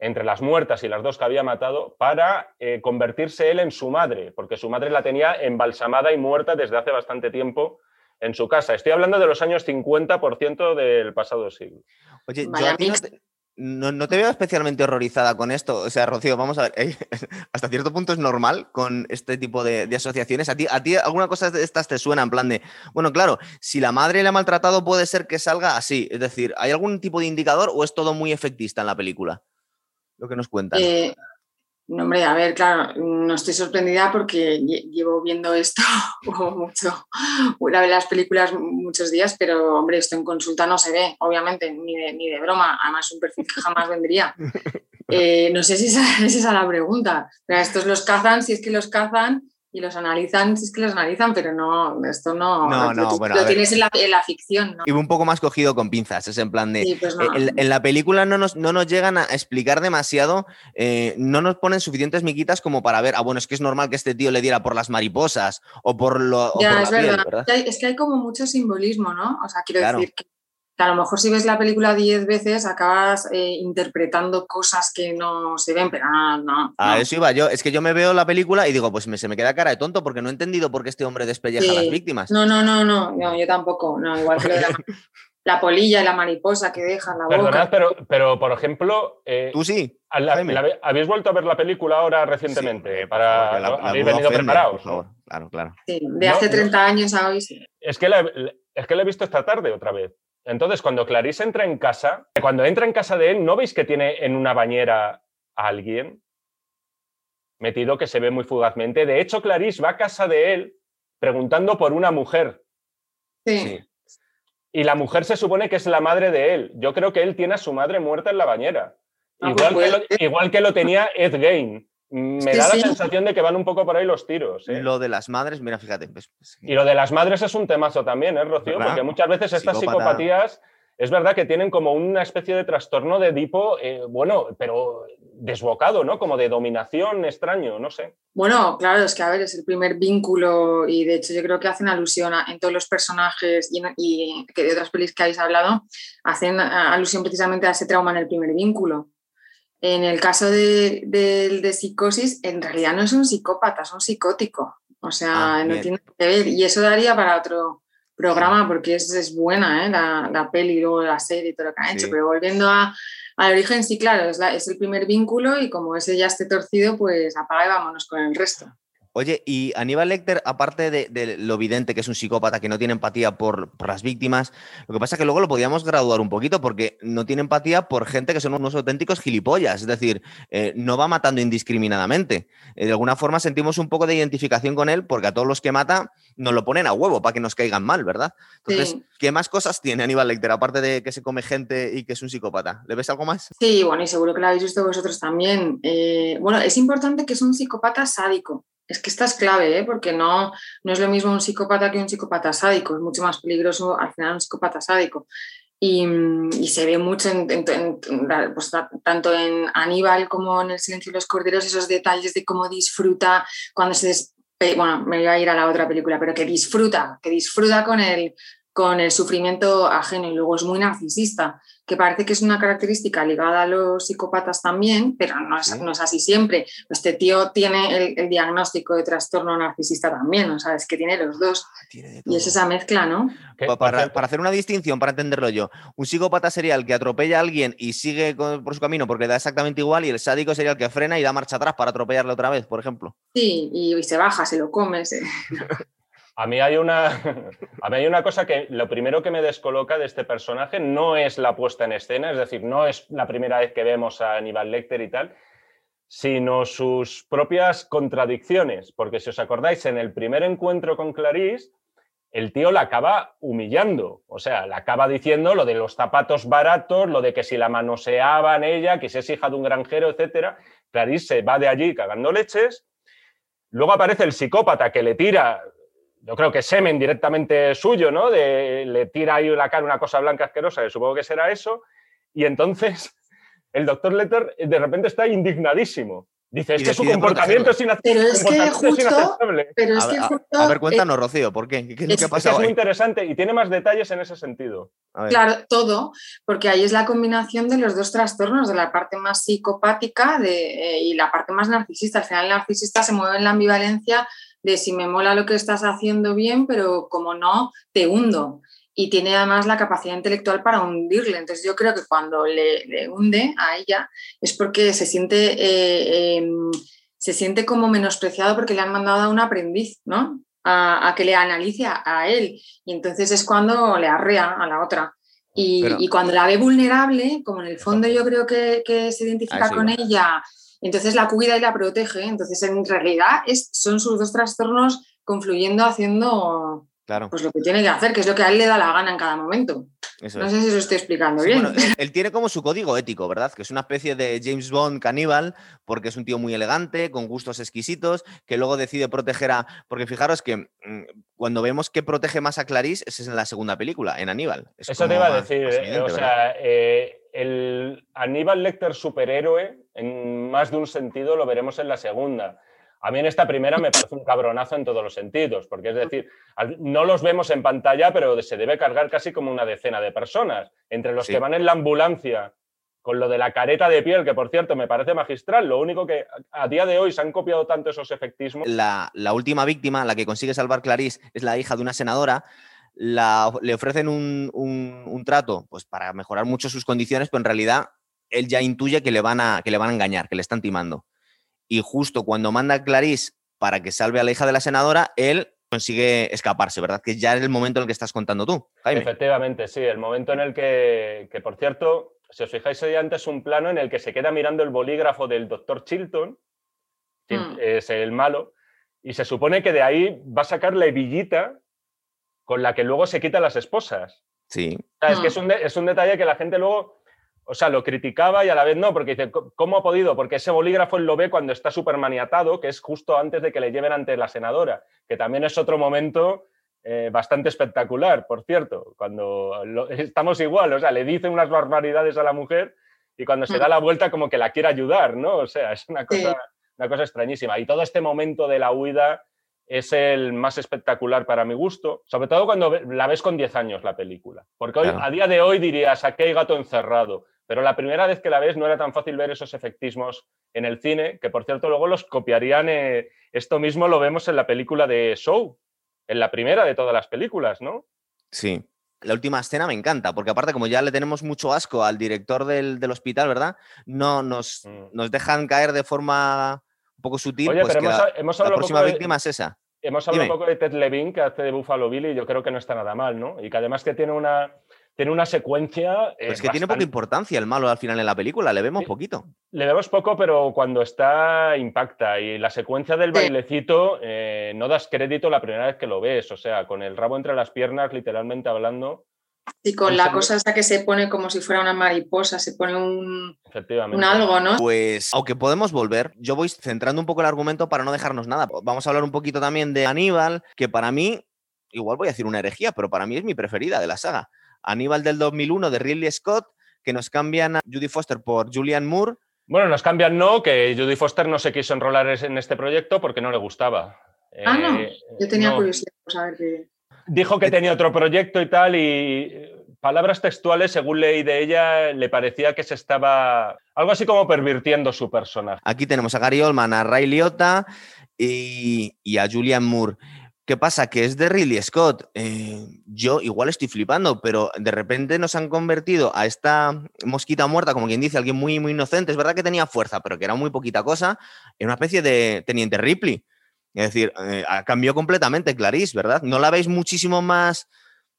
[SPEAKER 3] entre las muertas y las dos que había matado para eh, convertirse él en su madre, porque su madre la tenía embalsamada y muerta desde hace bastante tiempo en su casa. Estoy hablando de los años 50% del pasado siglo.
[SPEAKER 1] Oye, yo no te, veo especialmente horrorizada con esto. O sea, Rocío, vamos a ver, ¿eh? hasta cierto punto es normal con este tipo de, asociaciones. ¿A ti, ¿A ti alguna cosa de estas te suena en plan de, bueno, claro, si la madre le ha maltratado puede ser que salga así? Es decir, ¿hay algún tipo de indicador o es todo muy efectista en la película? Lo que nos cuentan.
[SPEAKER 2] Eh, no, hombre, a ver, claro, no estoy sorprendida porque llevo viendo esto mucho, una de las películas muchos días, pero hombre, esto en consulta no se ve, obviamente, ni de, ni de broma, además un perfil que jamás vendría. Eh, no sé si esa, es esa la pregunta. estos los cazan, si es que los cazan, y los analizan, si es que los analizan, pero no, esto no.
[SPEAKER 1] No, no,
[SPEAKER 2] bueno, lo tienes en la, ficción, ¿no?
[SPEAKER 1] Y un poco más cogido con pinzas, es en plan de. Pues eh, en, la película no nos, no nos llegan a explicar demasiado, eh, no nos ponen suficientes miquitas como para ver, ah, bueno, es que es normal que este tío le diera por las mariposas o por lo.
[SPEAKER 2] Ya, es verdad. Es que hay como mucho simbolismo, ¿no? O sea, quiero decir que a lo mejor si ves la película diez veces acabas eh, interpretando cosas que no se ven, pero no, no.
[SPEAKER 1] A eso iba yo. Es que yo me veo la película y digo, pues me, se me queda cara de tonto porque no he entendido por qué este hombre despelleja a las víctimas.
[SPEAKER 2] No, no, no, no, yo tampoco. No, igual que la, la, polilla y la mariposa que dejan la
[SPEAKER 3] Perdonad, Pero, pero por ejemplo. Eh,
[SPEAKER 1] Tú sí.
[SPEAKER 3] ¿Habéis vuelto a ver la película ahora recientemente? para habéis venido preparados.
[SPEAKER 1] Claro, claro.
[SPEAKER 2] Sí, de hace 30 años a hoy sí.
[SPEAKER 3] Es que, la, es que la he visto esta tarde otra vez. Entonces, cuando Clarice entra en casa, cuando entra en casa de él, ¿no veis que tiene en una bañera a alguien metido que se ve muy fugazmente? De hecho, Clarice va a casa de él preguntando por una mujer.
[SPEAKER 2] Sí.
[SPEAKER 3] Y la mujer se supone que es la madre de él. Yo creo que él tiene a su madre muerta en la bañera.
[SPEAKER 2] Ah,
[SPEAKER 3] Igual,
[SPEAKER 2] pues
[SPEAKER 3] que lo, igual que lo tenía Ed Gain. Me
[SPEAKER 2] Sí,
[SPEAKER 3] da la
[SPEAKER 2] sí.
[SPEAKER 3] sensación de que van un poco por ahí los tiros. ¿eh?
[SPEAKER 1] Lo de las madres, mira, fíjate. pues, pues,
[SPEAKER 3] Y lo de las madres es un temazo también, ¿eh, Rocío?
[SPEAKER 1] ¿Verdad?
[SPEAKER 3] Porque muchas veces estas
[SPEAKER 1] Psicópata.
[SPEAKER 3] psicopatías es verdad que tienen como una especie de trastorno de tipo, eh, bueno, pero desbocado, ¿no? Como de dominación extraño, no sé.
[SPEAKER 2] Bueno, claro, es que a ver, es el primer vínculo y de hecho yo creo que hacen alusión a- en todos los personajes y, en- y que de otras pelis que habéis hablado, hacen alusión precisamente a ese trauma en el primer vínculo. En el caso de, del de psicosis, en realidad no es un psicópata, es un psicótico. O sea,
[SPEAKER 1] Ah,
[SPEAKER 2] no tiene que ver. Y eso daría para otro programa porque es, es buena ¿eh? la, la peli y luego la serie y todo lo que han hecho. Pero volviendo a, al origen, sí, claro, es, la- es el primer vínculo y como ese ya esté torcido, pues apaga y vámonos con el resto.
[SPEAKER 1] Oye, y Aníbal Lecter, aparte de, de lo evidente que es un psicópata que no tiene empatía por, por las víctimas, lo que pasa es que luego lo podíamos graduar un poquito porque no tiene empatía por gente que son unos auténticos gilipollas, es decir, eh, no va matando indiscriminadamente. Eh, de alguna forma sentimos un poco de identificación con él porque a todos los que mata nos lo ponen a huevo para que nos caigan mal, ¿verdad? Entonces,
[SPEAKER 2] Sí.
[SPEAKER 1] ¿qué más cosas tiene Aníbal Lecter aparte de que se come gente y que es un psicópata? ¿Le ves algo más?
[SPEAKER 2] Sí, bueno, y seguro que lo habéis visto vosotros también. Eh, bueno, es importante que es un psicópata sádico. Es que esta es clave, ¿eh? porque no, no es lo mismo un psicópata que un psicópata sádico. Es mucho más peligroso al final un psicópata sádico. Y, se ve mucho en, pues, ta- tanto en Aníbal como en El silencio de los corderos, esos detalles de cómo disfruta cuando se... des- bueno, me voy a ir a la otra película, pero que disfruta, que disfruta con el, con el sufrimiento ajeno y luego es muy narcisista que parece que es una característica ligada a los psicópatas también, pero no es,
[SPEAKER 1] Sí.
[SPEAKER 2] no es así siempre. Este tío tiene el, el diagnóstico de trastorno narcisista también, o sea, es que tiene los dos.
[SPEAKER 1] Tiene de
[SPEAKER 2] Y es esa mezcla, ¿no?
[SPEAKER 1] Para, hacer una distinción, para entenderlo yo, un psicópata sería el que atropella a alguien y sigue con- por su camino porque le da exactamente igual, y el sádico sería el que frena y da marcha atrás para atropellarle otra vez, por ejemplo.
[SPEAKER 2] Sí, y, y se baja, se lo come. se-
[SPEAKER 3] A mí, hay una, a mí hay una cosa que lo primero que me descoloca de este personaje no es la puesta en escena, es decir, no es la primera vez que vemos a Aníbal Lecter y tal, sino sus propias contradicciones. Porque si os acordáis, en el primer encuentro con Clarice, el tío la acaba humillando, o sea, la acaba diciendo lo de los zapatos baratos, lo de que si la manoseaban ella, que si es hija de un granjero, etcétera. Clarice se va de allí cagando leches. Luego aparece el psicópata que le tira, yo creo que semen directamente suyo, ¿no? De, le tira ahí la cara una cosa blanca asquerosa, que supongo que será eso. Y entonces el doctor Letter de repente está indignadísimo. Dice, es
[SPEAKER 1] Y
[SPEAKER 3] que su comportamiento es, inace-
[SPEAKER 2] Pero es que justo-
[SPEAKER 3] inaceptable.
[SPEAKER 2] Pero es
[SPEAKER 1] a-
[SPEAKER 2] justo,
[SPEAKER 1] a ver,
[SPEAKER 2] eh,
[SPEAKER 1] cuéntanos, Rocío, ¿por qué? ¿Qué, qué es ha
[SPEAKER 3] muy
[SPEAKER 1] ahí?
[SPEAKER 3] interesante y tiene más detalles en ese sentido.
[SPEAKER 1] A ver.
[SPEAKER 2] Claro, todo, porque ahí es la combinación de los dos trastornos, de la parte más psicopática de, eh, y la parte más narcisista. Al final el narcisista se mueve en la ambivalencia de si me mola lo que estás haciendo bien, pero como no, te hundo. Y tiene además la capacidad intelectual para hundirle. Entonces yo creo que cuando le, le hunde a ella es porque se siente, eh, eh, se siente como menospreciado porque le han mandado a un aprendiz, ¿no? A, a que le analice a, a él. Y entonces es cuando le arrea a la otra. Y,
[SPEAKER 1] Pero-
[SPEAKER 2] y cuando la ve vulnerable, como en el fondo yo creo que, que se identifica con ella, entonces la cuida y la protege. Entonces en realidad es, son sus dos trastornos confluyendo, haciendo
[SPEAKER 1] Claro,
[SPEAKER 2] pues lo que tiene que hacer, que es lo que a él le da la gana en cada momento.
[SPEAKER 1] eso
[SPEAKER 2] No
[SPEAKER 1] es.
[SPEAKER 2] sé si os estoy explicando
[SPEAKER 1] Sí,
[SPEAKER 2] bien.
[SPEAKER 1] bueno, él, él tiene como su código ético, ¿verdad? Que es una especie de James Bond caníbal, porque es un tío muy elegante, con gustos exquisitos, que luego decide proteger a. Porque fijaros que mm, cuando vemos que protege más a Clarice, es en la segunda película, en Aníbal. Es
[SPEAKER 3] Eso te iba a decir. eh, o sea, eh, el Aníbal Lecter superhéroe, en más de un sentido, lo veremos en la segunda. A mí en esta primera me parece un cabronazo en todos los sentidos, porque es decir, no los vemos en pantalla, pero se debe cargar casi como una decena de personas. Entre los
[SPEAKER 1] Sí.
[SPEAKER 3] que van en la ambulancia, con lo de la careta de piel, que por cierto me parece magistral, lo único que a a día de hoy se han copiado tanto esos efectismos.
[SPEAKER 1] la, la última víctima, la que consigue salvar Clarice, es la hija de una senadora. La- le ofrecen un, un- un trato pues, para mejorar mucho sus condiciones, pero en realidad él ya intuye que le, van a, que le van a engañar, que le están timando. Y justo cuando manda a Clarice para que salve a la hija de la senadora, él consigue escaparse, ¿verdad? Que ya es el momento en el que estás contando tú, Jaime.
[SPEAKER 3] Efectivamente, sí, el momento en el que, que por cierto, si os fijáis, hay antes un plano en el que se queda mirando el bolígrafo del doctor Chilton,
[SPEAKER 2] Mm.
[SPEAKER 3] es el malo, y se supone que de ahí va a sacar la hebillita con la que luego se quita las esposas.
[SPEAKER 1] Sí.
[SPEAKER 3] O sea, es que
[SPEAKER 2] Mm.
[SPEAKER 3] es un, de- es un detalle que la gente luego, o sea, lo criticaba y a la vez no, porque dice, "¿Cómo- ¿cómo ha podido? Porque ese bolígrafo él lo ve cuando está súper maniatado, que es justo antes de que le lleven ante la senadora, que también es otro momento eh, bastante espectacular, por cierto, cuando lo- estamos igual, o sea, le dice unas barbaridades a la mujer y cuando se da la vuelta como que la quiere ayudar, ¿no? O sea, es una
[SPEAKER 2] Sí.
[SPEAKER 3] cosa, una cosa extrañísima. Y todo este momento de la huida es el más espectacular para mi gusto, sobre todo cuando la ves con 10 años la película. Porque hoy,
[SPEAKER 1] Claro.
[SPEAKER 3] a día de hoy dirías, aquí hay gato encerrado. Pero la primera vez que la ves no era tan fácil ver esos efectismos en el cine, que por cierto luego los copiarían. eh, esto mismo lo vemos en la película de Show, en la primera de todas las películas, ¿no?
[SPEAKER 1] Sí. La última escena me encanta, porque aparte, como ya le tenemos mucho asco al director del, del hospital, ¿verdad? No nos,
[SPEAKER 3] Mm.
[SPEAKER 1] nos dejan caer de forma un poco sutil.
[SPEAKER 3] Oye,
[SPEAKER 1] pues
[SPEAKER 3] pero
[SPEAKER 1] que
[SPEAKER 3] hemos,
[SPEAKER 1] la,
[SPEAKER 3] hemos
[SPEAKER 1] la próxima
[SPEAKER 3] de-
[SPEAKER 1] víctima es esa.
[SPEAKER 3] Hemos hablado
[SPEAKER 1] Dime.
[SPEAKER 3] un poco de Ted Levine, que hace de Buffalo Bill, y yo creo que no está nada mal, ¿no? Y que además que tiene una, tiene una secuencia... eh,
[SPEAKER 1] Pero es que tiene poca importancia el malo al final en la película, le vemos
[SPEAKER 3] Sí.
[SPEAKER 1] poquito.
[SPEAKER 3] Le vemos poco, pero cuando está impacta. Y la secuencia del bailecito eh, no das crédito la primera vez que lo ves. O sea, con el rabo entre las piernas, literalmente hablando,
[SPEAKER 2] Y con la cosa esa que se pone como si fuera una mariposa, se pone un, algo, ¿no?
[SPEAKER 1] Pues, aunque podemos volver, yo voy centrando un poco el argumento para no dejarnos nada. Vamos a hablar un poquito también de Aníbal, que para mí, igual voy a decir una herejía, pero para mí es mi preferida de la saga. Aníbal del 2001 de Ridley Scott, que nos cambian a Judy Foster por Julianne Moore.
[SPEAKER 3] Bueno, nos cambian no, que Judy Foster no se quiso enrolar es- en este proyecto porque no le gustaba.
[SPEAKER 2] Ah, no.
[SPEAKER 3] Eh,
[SPEAKER 2] Yo tenía
[SPEAKER 3] no.
[SPEAKER 2] curiosidad por saber qué.
[SPEAKER 3] Dijo que tenía otro proyecto y tal, y eh, palabras textuales, según leí de ella, le parecía que se estaba algo así como pervirtiendo su personaje.
[SPEAKER 1] Aquí tenemos a Gary Oldman, a Ray Liotta y, y a Julianne Moore. ¿Qué pasa? Que es de Ridley Scott. Eh, yo igual estoy flipando, pero de repente nos han convertido a esta mosquita muerta, como quien dice, alguien muy, muy inocente. Es verdad que tenía fuerza, pero que era muy poquita cosa, en una especie de teniente Ripley. Es decir, eh, cambió completamente Clarice, ¿verdad? ¿No la veis muchísimo más,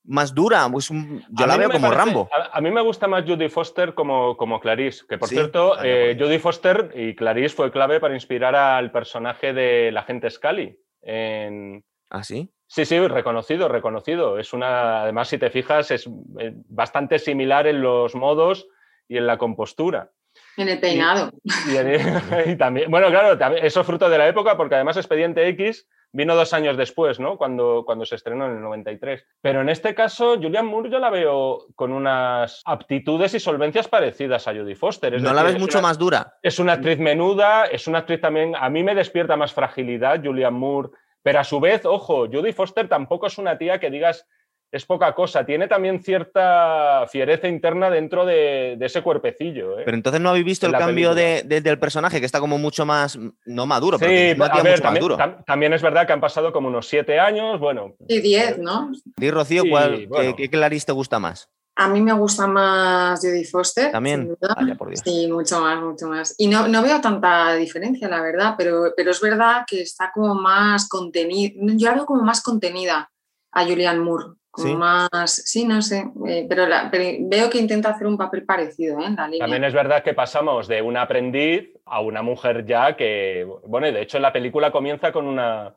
[SPEAKER 1] más dura? Pues un- yo
[SPEAKER 3] A
[SPEAKER 1] la veo como
[SPEAKER 3] parece-
[SPEAKER 1] Rambo.
[SPEAKER 3] A, a mí me gusta más Judy Foster como, como Clarice, que por
[SPEAKER 1] Sí,
[SPEAKER 3] cierto, eh. Judy Foster y Clarice fue clave para inspirar al personaje del agente Scully. En...
[SPEAKER 1] ¿Ah, sí?
[SPEAKER 3] Sí, sí, reconocido, reconocido. Es una, además, si te fijas, es eh, bastante similar en los modos y en la compostura.
[SPEAKER 2] En el peinado.
[SPEAKER 3] Y, y también, bueno, claro, también, eso es fruto de la época, porque además Expediente X vino dos años después, ¿no? Cuando, cuando se estrenó en el 93. Pero en este caso, Julian Moore yo la veo con unas aptitudes y solvencias parecidas a Judy Foster. Es
[SPEAKER 1] ¿No la ves
[SPEAKER 3] es
[SPEAKER 1] mucho
[SPEAKER 3] una-
[SPEAKER 1] más dura?
[SPEAKER 3] Es una actriz menuda, es una actriz también. A mí me despierta más fragilidad Julian Moore, pero a su vez, ojo, Judy Foster tampoco es una tía que digas es poca cosa. Tiene también cierta fiereza interna dentro de, de ese cuerpecillo. ¿eh?
[SPEAKER 1] Pero entonces no habéis visto
[SPEAKER 3] en
[SPEAKER 1] el cambio de, del personaje, que está como mucho más, no maduro, pero
[SPEAKER 3] Sí,
[SPEAKER 1] que es una
[SPEAKER 3] a ver,
[SPEAKER 1] mucho
[SPEAKER 3] también,
[SPEAKER 1] duro.
[SPEAKER 3] tam- también es verdad que han pasado como unos siete años. Bueno,
[SPEAKER 2] Y 10, ¿no?
[SPEAKER 1] Di, Rocío,
[SPEAKER 3] Sí,
[SPEAKER 1] ¿cuál, qué-
[SPEAKER 3] bueno.
[SPEAKER 1] ¿qué, Clarice te gusta más?
[SPEAKER 2] A mí me gusta más Judy Foster.
[SPEAKER 1] También. Vaya, por Dios.
[SPEAKER 2] Sí, mucho más, mucho más. Y no, no veo tanta diferencia, la verdad, pero, pero es verdad que está como más contenida. Yo la veo como más contenida a Julianne Moore. Como
[SPEAKER 1] Sí.
[SPEAKER 2] más. Sí, no sé. eh, pero, la- pero veo que intenta hacer un papel parecido ¿eh? en la línea.
[SPEAKER 3] también es verdad que pasamos de una aprendiz a una mujer ya que, bueno, y de hecho en la película comienza con una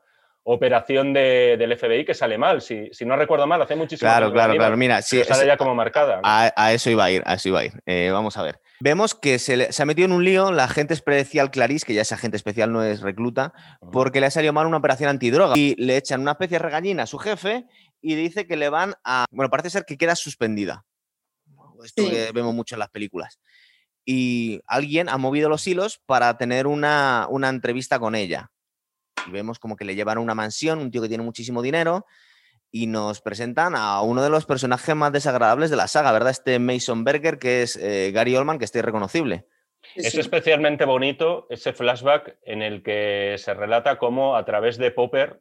[SPEAKER 3] operación de- del FBI que sale mal. Si, si no recuerdo mal, hace muchísimo
[SPEAKER 1] Claro, claro, claro. Mira, sí,
[SPEAKER 3] sale
[SPEAKER 1] es-
[SPEAKER 3] ya como marcada. ¿no?
[SPEAKER 1] a, a eso iba a ir, a eso iba a ir. Eh, vamos a ver. Vemos que se, le- se ha metido en un lío la agente especial Clarice, que ya es agente especial, no es recluta, porque le ha salido mal una operación antidroga y le echan una especie de regañina a su jefe y dice que le van a. Bueno, parece ser que queda suspendida. Esto
[SPEAKER 2] Sí.
[SPEAKER 1] que vemos mucho en las películas. Y alguien ha movido los hilos para tener una, una entrevista con ella. Y vemos como que le llevan a una mansión, un tío que tiene muchísimo dinero, y nos presentan a uno de los personajes más desagradables de la saga, ¿verdad? Este Mason Berger, que es eh, Gary Oldman, que está irreconocible.
[SPEAKER 3] Es
[SPEAKER 2] sí.
[SPEAKER 3] especialmente bonito ese flashback en el que se relata cómo a través de Popper,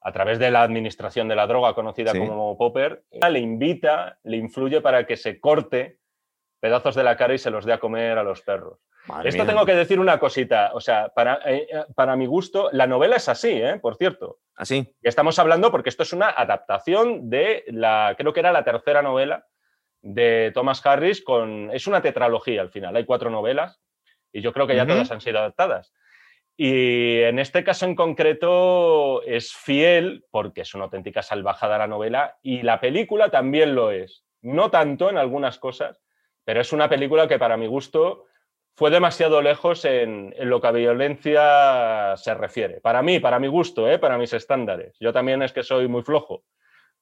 [SPEAKER 3] a través de la administración de la droga conocida
[SPEAKER 1] Sí.
[SPEAKER 3] como Popper, le invita, le influye para que se corte pedazos de la cara y se los dé a comer a los perros.
[SPEAKER 1] Madre
[SPEAKER 3] Esto
[SPEAKER 1] mía.
[SPEAKER 3] tengo que decir una cosita. O sea, para, eh, para mi gusto, la novela es así, ¿eh? por cierto.
[SPEAKER 1] Así.
[SPEAKER 3] Y estamos hablando porque esto es una adaptación de la, creo que era la tercera novela de Thomas Harris con, es una tetralogía al final, hay cuatro novelas y yo creo que ya todas han sido adaptadas. Y en este caso en concreto es fiel porque es una auténtica salvajada la novela y la película también lo es. No tanto en algunas cosas, pero es una película que para mi gusto fue demasiado lejos en, en lo que a violencia se refiere. Para mí, para mi gusto, ¿eh? para mis estándares. Yo también es que soy muy flojo.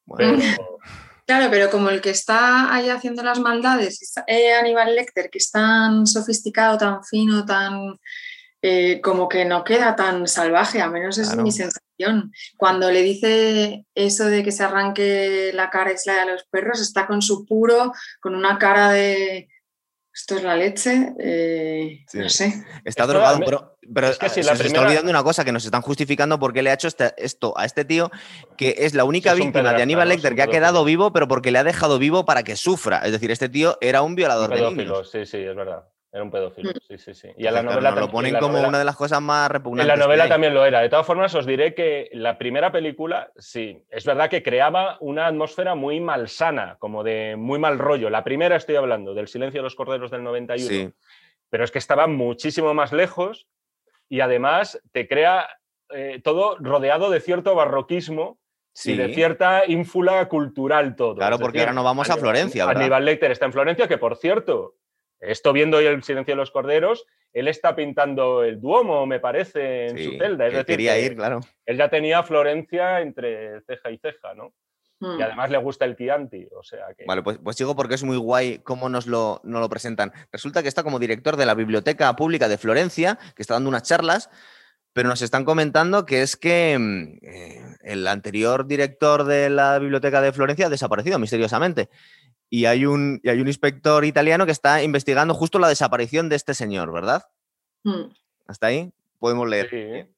[SPEAKER 1] Bueno,
[SPEAKER 3] Pero,
[SPEAKER 2] Claro, pero como el que está ahí haciendo las maldades, eh, Aníbal Lecter, que es tan sofisticado, tan fino, tan eh, como que no queda tan salvaje, a menos es
[SPEAKER 1] Claro.
[SPEAKER 2] mi sensación. Cuando le dice eso de que se arranque la cara y la a los perros, está con su puro, con una cara de esto es la leche, eh,
[SPEAKER 1] Sí.
[SPEAKER 2] no sé.
[SPEAKER 1] está
[SPEAKER 3] Esto,
[SPEAKER 1] drogado,
[SPEAKER 3] me-
[SPEAKER 1] pero, pero
[SPEAKER 3] es que si
[SPEAKER 1] se
[SPEAKER 3] la
[SPEAKER 1] está olvidando una cosa, que nos están justificando por qué le ha hecho este- esto a este tío, que es la única
[SPEAKER 3] Es un
[SPEAKER 1] víctima de Aníbal Lecter
[SPEAKER 3] un
[SPEAKER 1] que ha quedado vivo, pero porque le ha dejado vivo para que sufra. Es decir, este tío era un violador de
[SPEAKER 3] pedófilo,
[SPEAKER 1] niños.
[SPEAKER 3] sí, sí, es verdad. Era un pedófilo,
[SPEAKER 2] Mm.
[SPEAKER 3] sí, sí, sí. Y en la
[SPEAKER 1] claro,
[SPEAKER 3] novela,
[SPEAKER 1] lo ponen
[SPEAKER 3] en la
[SPEAKER 1] como
[SPEAKER 3] novela-
[SPEAKER 1] una de las cosas más
[SPEAKER 3] En
[SPEAKER 1] repugnantes.
[SPEAKER 3] la
[SPEAKER 1] que
[SPEAKER 3] novela también lo era. De todas formas, os diré que la primera película, sí, es verdad que creaba una atmósfera muy malsana, como de muy mal rollo. La primera estoy hablando, del Silencio de los Corderos del 91.
[SPEAKER 1] Sí.
[SPEAKER 3] Pero es que estaba muchísimo más lejos y además te crea eh, todo rodeado de cierto barroquismo
[SPEAKER 1] Sí.
[SPEAKER 3] y de cierta ínfula cultural todo.
[SPEAKER 1] Claro, porque
[SPEAKER 3] decir,
[SPEAKER 1] ahora no vamos a
[SPEAKER 3] Aníbal-
[SPEAKER 1] Florencia, ¿verdad?
[SPEAKER 3] Aníbal Lecter está en Florencia, que por cierto, esto viendo hoy el silencio de los corderos, él está pintando el Duomo, me parece, en
[SPEAKER 1] Sí,
[SPEAKER 3] su celda. Es
[SPEAKER 1] que
[SPEAKER 3] decir,
[SPEAKER 1] quería
[SPEAKER 3] que
[SPEAKER 1] ir, claro.
[SPEAKER 3] él ya tenía Florencia entre ceja y ceja, ¿no? Y además le gusta el Chianti, o sea que...
[SPEAKER 1] Vale, pues, pues sigo porque es muy guay cómo nos lo, nos lo presentan. Resulta que está como director de la Biblioteca Pública de Florencia, que está dando unas charlas, pero nos están comentando que es que mm, eh, el anterior director de la Biblioteca de Florencia ha desaparecido misteriosamente. Y hay, un, y hay un inspector italiano que está investigando justo la desaparición de este señor, ¿verdad?
[SPEAKER 2] Mm.
[SPEAKER 1] Hasta ahí podemos leer.
[SPEAKER 3] Sí.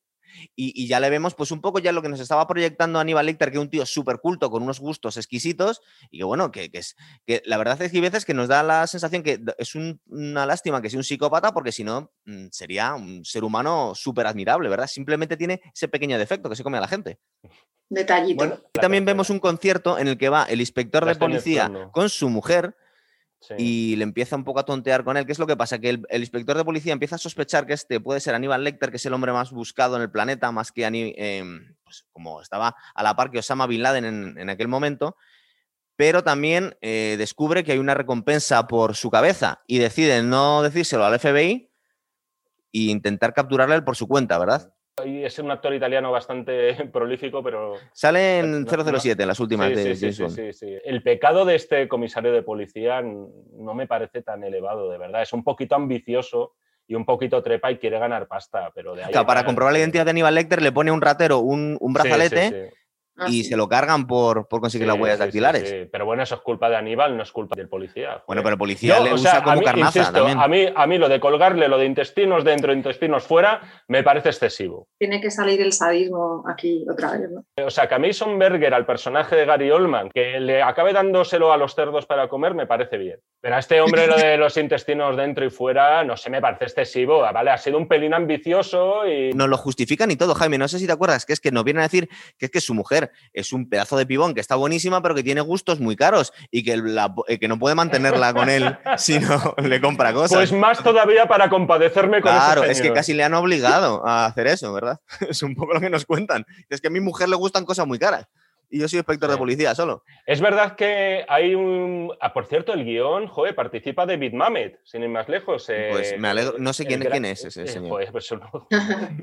[SPEAKER 1] Y, y ya le vemos, pues un poco ya lo que nos estaba proyectando Aníbal Lecter, que es un tío súper culto, con unos gustos exquisitos, y que bueno, que, que es que la verdad es que hay veces que nos da la sensación que es un- una lástima que sea un psicópata, porque si no, mm, sería un ser humano súper admirable, ¿verdad? Simplemente tiene ese pequeño defecto que se come a la gente.
[SPEAKER 2] Detallito.
[SPEAKER 3] Bueno,
[SPEAKER 1] también vemos un concierto en el que va el inspector de policía con su mujer y le empieza un poco a tontear con él. ¿Qué es lo que pasa? Que el, inspector de policía empieza a sospechar que este puede ser Aníbal Lecter, que es el hombre más buscado en el planeta, más que Aní- em, pues, como estaba a la par que Osama Bin Laden en, en aquel momento. Pero también eh, descubre que hay una recompensa por su cabeza y decide no decírselo al FBI e intentar capturarle por su cuenta, ¿verdad?
[SPEAKER 3] Y es un actor italiano bastante prolífico, pero
[SPEAKER 1] Sale en
[SPEAKER 3] No, no.
[SPEAKER 1] 007, en las últimas
[SPEAKER 3] Sí,
[SPEAKER 1] de
[SPEAKER 3] sí, sí, sí, sí, sí. El pecado de este comisario de policía no me parece tan elevado, de verdad. Es un poquito ambicioso y un poquito trepa y quiere ganar pasta, pero de ahí
[SPEAKER 1] Claro, para
[SPEAKER 3] ganar-
[SPEAKER 1] comprobar la identidad de Aníbal Lecter le pone un ratero un, brazalete.
[SPEAKER 2] Ah,
[SPEAKER 1] y
[SPEAKER 2] sí.
[SPEAKER 1] se lo cargan por, por conseguir las
[SPEAKER 3] Sí,
[SPEAKER 1] huellas
[SPEAKER 3] sí,
[SPEAKER 1] dactilares.
[SPEAKER 3] sí. Pero bueno, eso es culpa de Aníbal, no es culpa del policía.
[SPEAKER 1] Bueno, pero el policía
[SPEAKER 3] Yo,
[SPEAKER 1] le usa
[SPEAKER 3] sea, a
[SPEAKER 1] como
[SPEAKER 3] mí,
[SPEAKER 1] carnaza
[SPEAKER 3] insisto,
[SPEAKER 1] también.
[SPEAKER 3] A mí, a mí lo de colgarle lo de intestinos dentro, intestinos fuera, me parece excesivo.
[SPEAKER 2] Tiene que salir el sadismo aquí otra vez, ¿no?
[SPEAKER 3] O sea, que a Mason Berger, al personaje de Gary Oldman, que le acabe dándoselo a los cerdos para comer, me parece bien. Pero a este hombre lo de los intestinos dentro y fuera, no sé, me parece excesivo. Vale, ha sido un pelín ambicioso y...
[SPEAKER 1] Nos lo justifican y todo, Jaime. No sé si te acuerdas, que es que nos vienen a decir que es que su mujer es un pedazo de pibón que está buenísima, pero que tiene gustos muy caros y que, la- eh, que no puede mantenerla con él si no le compra cosas.
[SPEAKER 3] Pues más todavía para compadecerme con ese
[SPEAKER 1] Claro, es que casi le han obligado a hacer eso, ¿verdad? Es un poco lo que nos cuentan. Es que a mi mujer le gustan cosas muy caras. Y yo soy inspector de policía solo.
[SPEAKER 3] Es verdad que hay un... ah, por cierto, el guion, joder, participa David Mamet, sin ir más lejos.
[SPEAKER 1] Pues
[SPEAKER 3] eh,
[SPEAKER 1] me alegro. No sé
[SPEAKER 3] el
[SPEAKER 1] quién, quién es ese
[SPEAKER 3] eh,
[SPEAKER 1] señor.
[SPEAKER 3] joder, pues no.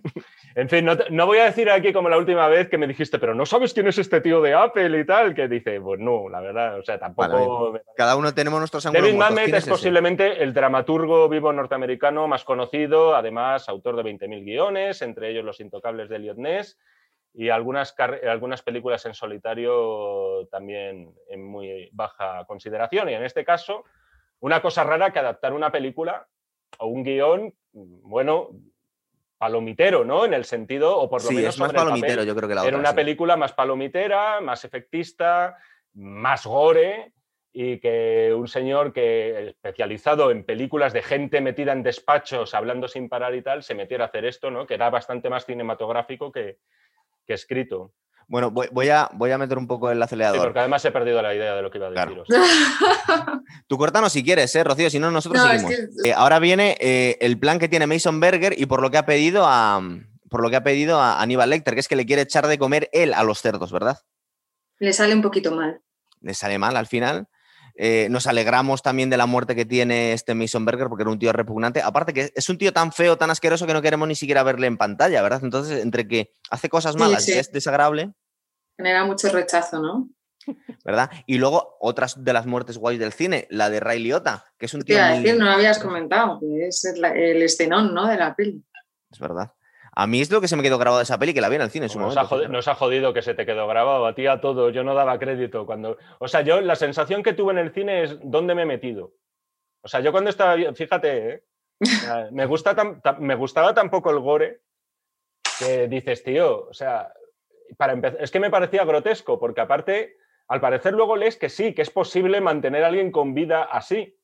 [SPEAKER 3] En fin, no, no voy a decir aquí como la última vez que me dijiste, pero no sabes quién es este tío de Apple y tal, que dice, pues no, la verdad, o sea, tampoco... me-
[SPEAKER 1] Cada uno tenemos nuestros ángulos
[SPEAKER 3] David. Mamet
[SPEAKER 1] ¿Quién
[SPEAKER 3] es posiblemente el dramaturgo vivo norteamericano más conocido, además autor de 20.000 guiones, entre ellos Los Intocables de Elliot Ness y algunas, algunas películas en solitario también en muy baja consideración. Y en este caso, una cosa rara que adaptar una película o un guion, bueno, palomitero, ¿no? En el sentido, o por lo
[SPEAKER 1] Sí,
[SPEAKER 3] menos
[SPEAKER 1] es más
[SPEAKER 3] sobre el papel,
[SPEAKER 1] palomitero, yo creo que la
[SPEAKER 3] era
[SPEAKER 1] otra.
[SPEAKER 3] una
[SPEAKER 1] sí.
[SPEAKER 3] película más palomitera, más efectista, más gore y que un señor que especializado en películas de gente metida en despachos hablando sin parar y tal, se metiera a hacer esto, ¿no? Que era bastante más cinematográfico que, que escrito.
[SPEAKER 1] Bueno, voy, a, voy a meter un poco el acelerador.
[SPEAKER 3] porque además he perdido la idea de lo que iba a decir.
[SPEAKER 1] Tú cortanos si quieres, ¿eh, Rocío? Si no, nosotros seguimos. Eh, ahora viene eh, el plan que tiene Mason Berger y por lo que ha pedido a por lo que ha pedido a Aníbal Lecter, que es que le quiere echar de comer él a los cerdos, ¿verdad?
[SPEAKER 2] Le sale un poquito mal.
[SPEAKER 1] Le sale mal al final. Eh, nos alegramos también de la muerte que tiene este Mason Berger porque era un tío repugnante. Aparte que es un tío tan feo, tan asqueroso que no queremos ni siquiera verle en pantalla, ¿verdad? Entonces, entre que hace cosas malas y es desagradable.
[SPEAKER 2] Genera mucho rechazo, ¿no?
[SPEAKER 1] ¿Verdad? Y luego otras de las muertes guays del cine, la de Ray Liotta, que es un tío.
[SPEAKER 2] decir, no lo habías comentado, que es el, el escenón, ¿no? De la peli.
[SPEAKER 1] Es verdad. A mí es lo que se me quedó grabado de esa peli, que la vi en el cine en su
[SPEAKER 3] nos Ha jodido, nos ha jodido que se te quedó grabado, a ti a todo, yo no daba crédito. cuando O sea, yo la sensación que tuve en el cine es dónde me he metido. O sea, yo cuando estaba, fíjate, ¿eh? me, gusta me gustaba tampoco el gore que dices, tío, o sea, para empezar, es que me parecía grotesco, porque aparte, al parecer luego lees que sí, que es posible mantener a alguien con vida así.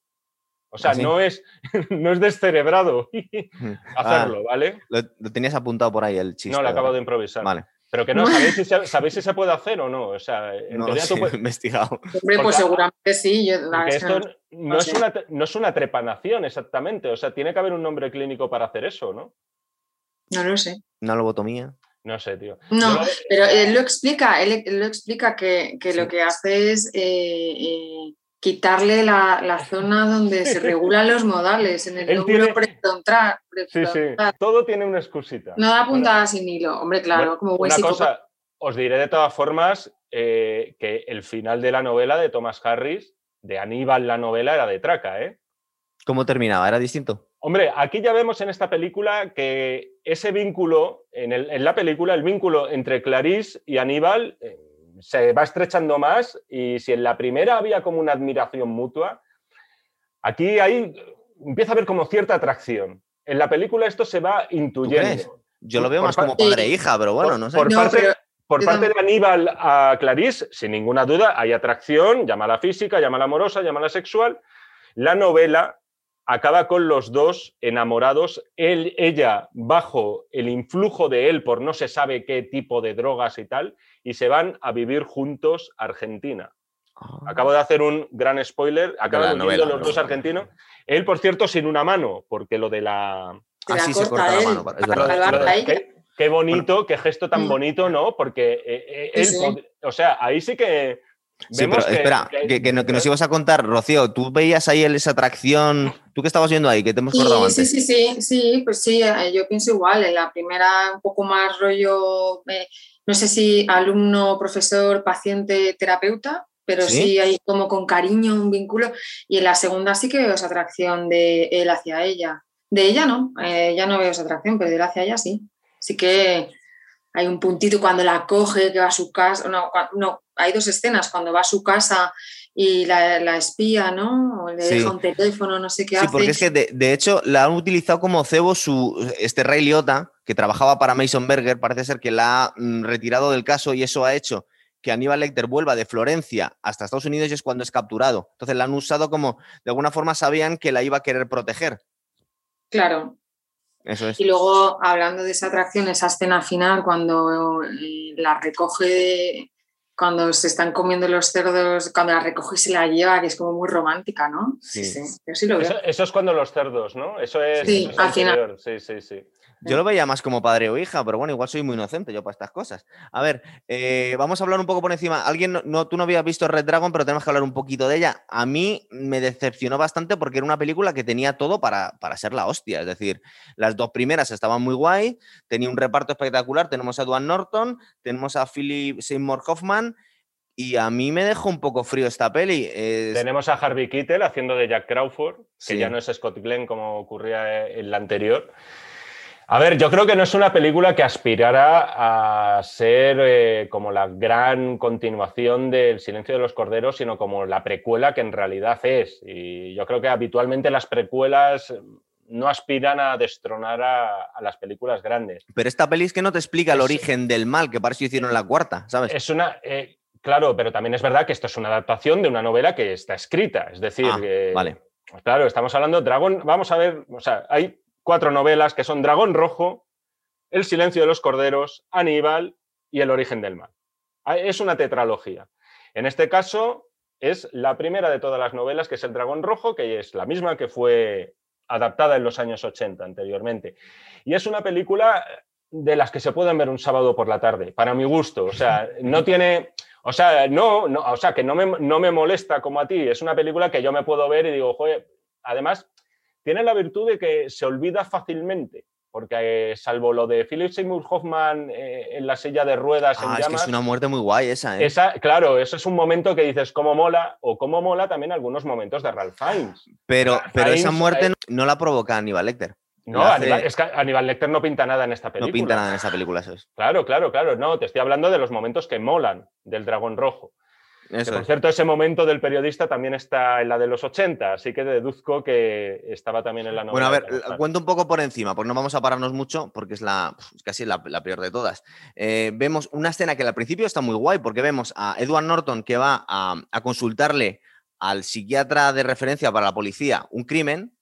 [SPEAKER 3] O sea, no, es, no es descerebrado hacerlo, ah, ¿vale?
[SPEAKER 1] Lo, tenías apuntado por ahí el chiste.
[SPEAKER 3] No, lo acabo de improvisar. Vale. Pero que no, ¿sabéis si, se, ¿sabéis si se puede hacer o no? O sea,
[SPEAKER 1] en no, teoría tú puedes... investigado.
[SPEAKER 2] Hombre, pues seguramente sí.
[SPEAKER 3] esto no, es una, no es una trepanación exactamente. O sea, tiene que haber un nombre clínico para hacer eso, ¿no?
[SPEAKER 2] No lo sé.
[SPEAKER 1] Una lobotomía.
[SPEAKER 3] No sé, tío.
[SPEAKER 2] No, pero él lo explica, él, lo explica que, que lo que hace es eh, eh, quitarle la, zona donde se regulan los modales, en el lóbulo prefrontal,
[SPEAKER 3] Sí, sí, todo tiene una excusita.
[SPEAKER 2] No da puntada sin hilo, hombre, claro, como buen
[SPEAKER 3] Una cosa, os diré de todas formas eh, que el final de la novela de Thomas Harris, de Aníbal la novela, era de traca, ¿eh?
[SPEAKER 1] ¿Cómo terminaba? ¿Era distinto?
[SPEAKER 3] Hombre, aquí ya vemos en esta película que ese vínculo, en, la película, el vínculo entre Clarice y Aníbal... Eh, se va estrechando más y si en la primera había como una admiración mutua, aquí ahí empieza a haber como cierta atracción. En la película esto se va intuyendo.
[SPEAKER 1] Yo lo veo más como padre e hija, pero bueno, no sé.
[SPEAKER 3] Por, parte, por parte de Aníbal a Clarice, sin ninguna duda, hay atracción, llámala física, llámala amorosa, llámala sexual. La novela acaba con los dos enamorados, él, ella bajo el influjo de él por no se sabe qué tipo de drogas y tal, y se van a vivir juntos a Argentina. Ah. Acabo de hacer un gran spoiler, acaban viviendo los dos argentinos. Él, por cierto, sin una mano, porque lo de la...
[SPEAKER 1] Así se corta la mano, es verdad.
[SPEAKER 3] Qué, bonito, qué gesto tan mm. bonito, ¿no? Porque eh, eh, él, o sea, ahí sí que
[SPEAKER 1] Sí, pero espera, que, nos ibas a contar, Rocío, tú veías ahí esa atracción, tú que estabas viendo ahí, que te hemos acordado
[SPEAKER 2] sí,
[SPEAKER 1] antes.
[SPEAKER 2] Sí, sí, sí, sí, pues sí, eh, yo pienso igual, en la primera un poco más rollo, eh, no sé si alumno, profesor, paciente, terapeuta, pero sí, hay como con cariño un vínculo, y en la segunda sí que veo esa atracción de él hacia ella. De ella no, eh, ya no veo esa atracción, pero de él hacia ella sí. Sí que hay un puntito cuando la coge, que va a su casa, no, no hay dos escenas, cuando va a su casa y la, espía, ¿no? O le deja un teléfono, no sé qué
[SPEAKER 1] sí, porque es que de, hecho la han utilizado como cebo su, este Ray Liotta, que trabajaba para Mason Berger, parece ser que la ha mm, retirado del caso y eso ha hecho que Aníbal Lecter vuelva de Florencia hasta Estados Unidos y es cuando es capturado. Entonces la han usado como, de alguna forma sabían que la iba a querer proteger.
[SPEAKER 2] Claro.
[SPEAKER 1] Eso es.
[SPEAKER 2] Y luego, hablando de esa atracción, esa escena final, cuando eh, la recoge cuando se están comiendo los cerdos, cuando la recoge y se la lleva, que es como muy romántica, ¿no?
[SPEAKER 1] Sí, sí,
[SPEAKER 2] Yo sí lo veo.
[SPEAKER 3] Eso, es cuando los cerdos, ¿no? Eso es.
[SPEAKER 2] Sí, al final.
[SPEAKER 3] Sí, sí, sí.
[SPEAKER 1] Yo lo veía más como padre o hija, pero bueno, igual soy muy inocente yo para estas cosas. A ver, eh, vamos a hablar un poco por encima. Alguien, no, tú no habías visto Red Dragon, pero tenemos que hablar un poquito de ella. A mí me decepcionó bastante porque era una película que tenía todo para, para ser la hostia. Es decir, las dos primeras estaban muy guay, tenía un reparto espectacular. Tenemos a Edward Norton, tenemos a Philip Seymour Hoffman. Y a mí me dejó un poco frío esta peli.
[SPEAKER 3] Tenemos a Harvey Keitel haciendo de Jack Crawford, que ya no es Scott Glenn como ocurría en la anterior. A ver, yo creo que no es una película que aspirara a ser eh, como la gran continuación del Silencio de los Corderos, sino como la precuela que en realidad es. Y yo creo que habitualmente las precuelas no aspiran a destronar a, las películas grandes.
[SPEAKER 1] Pero esta peli es que no te explica el origen del mal, que parece que hicieron la cuarta, ¿sabes?
[SPEAKER 3] Es una. Eh, Claro, pero también es verdad que esto es una adaptación de una novela que está escrita. Es decir,
[SPEAKER 1] Ah, vale.
[SPEAKER 3] claro, estamos hablando de Dragón. Vamos a ver, o sea, hay cuatro novelas que son Dragón Rojo, El silencio de los corderos, Aníbal y El origen del mal. Ah, Es una tetralogía. En este caso, es la primera de todas las novelas, que es El Dragón Rojo, que es la misma que fue adaptada en los años 80 anteriormente. Y es una película de las que se pueden ver un sábado por la tarde, para mi gusto. O sea, no tiene. O sea, no, no, o sea, que no me, no me molesta como a ti. Es una película que yo me puedo ver y digo, joder, además, tiene la virtud de que se olvida fácilmente. Porque eh, salvo lo de Philip Seymour Hoffman eh, en la silla de ruedas en
[SPEAKER 1] Ah, es que es una muerte muy guay esa, ¿eh?
[SPEAKER 3] esa, claro, eso es un momento que dices cómo mola, o cómo mola también algunos momentos de Ralph Fiennes.
[SPEAKER 1] Pero,
[SPEAKER 3] Ralph
[SPEAKER 1] pero esa muerte
[SPEAKER 3] eh,
[SPEAKER 1] no, no la provoca Aníbal Lecter.
[SPEAKER 3] No,
[SPEAKER 1] hace-
[SPEAKER 3] Aníbal, es que Aníbal Lecter no pinta nada en esta película.
[SPEAKER 1] No pinta nada en esa película, eso es.
[SPEAKER 3] Claro, claro, claro. No, te estoy hablando de los momentos que molan del dragón rojo.
[SPEAKER 1] Eso
[SPEAKER 3] por
[SPEAKER 1] es.
[SPEAKER 3] cierto, ese momento del periodista también está en la de los 80, así que deduzco que estaba también en la novela.
[SPEAKER 1] Bueno, a ver, cuento un poco por encima, porque no vamos a pararnos mucho, porque es la casi la, la peor de todas. Eh, vemos una escena que al principio está muy guay, porque vemos a Edward Norton que va a, a consultarle al psiquiatra de referencia para la policía un crimen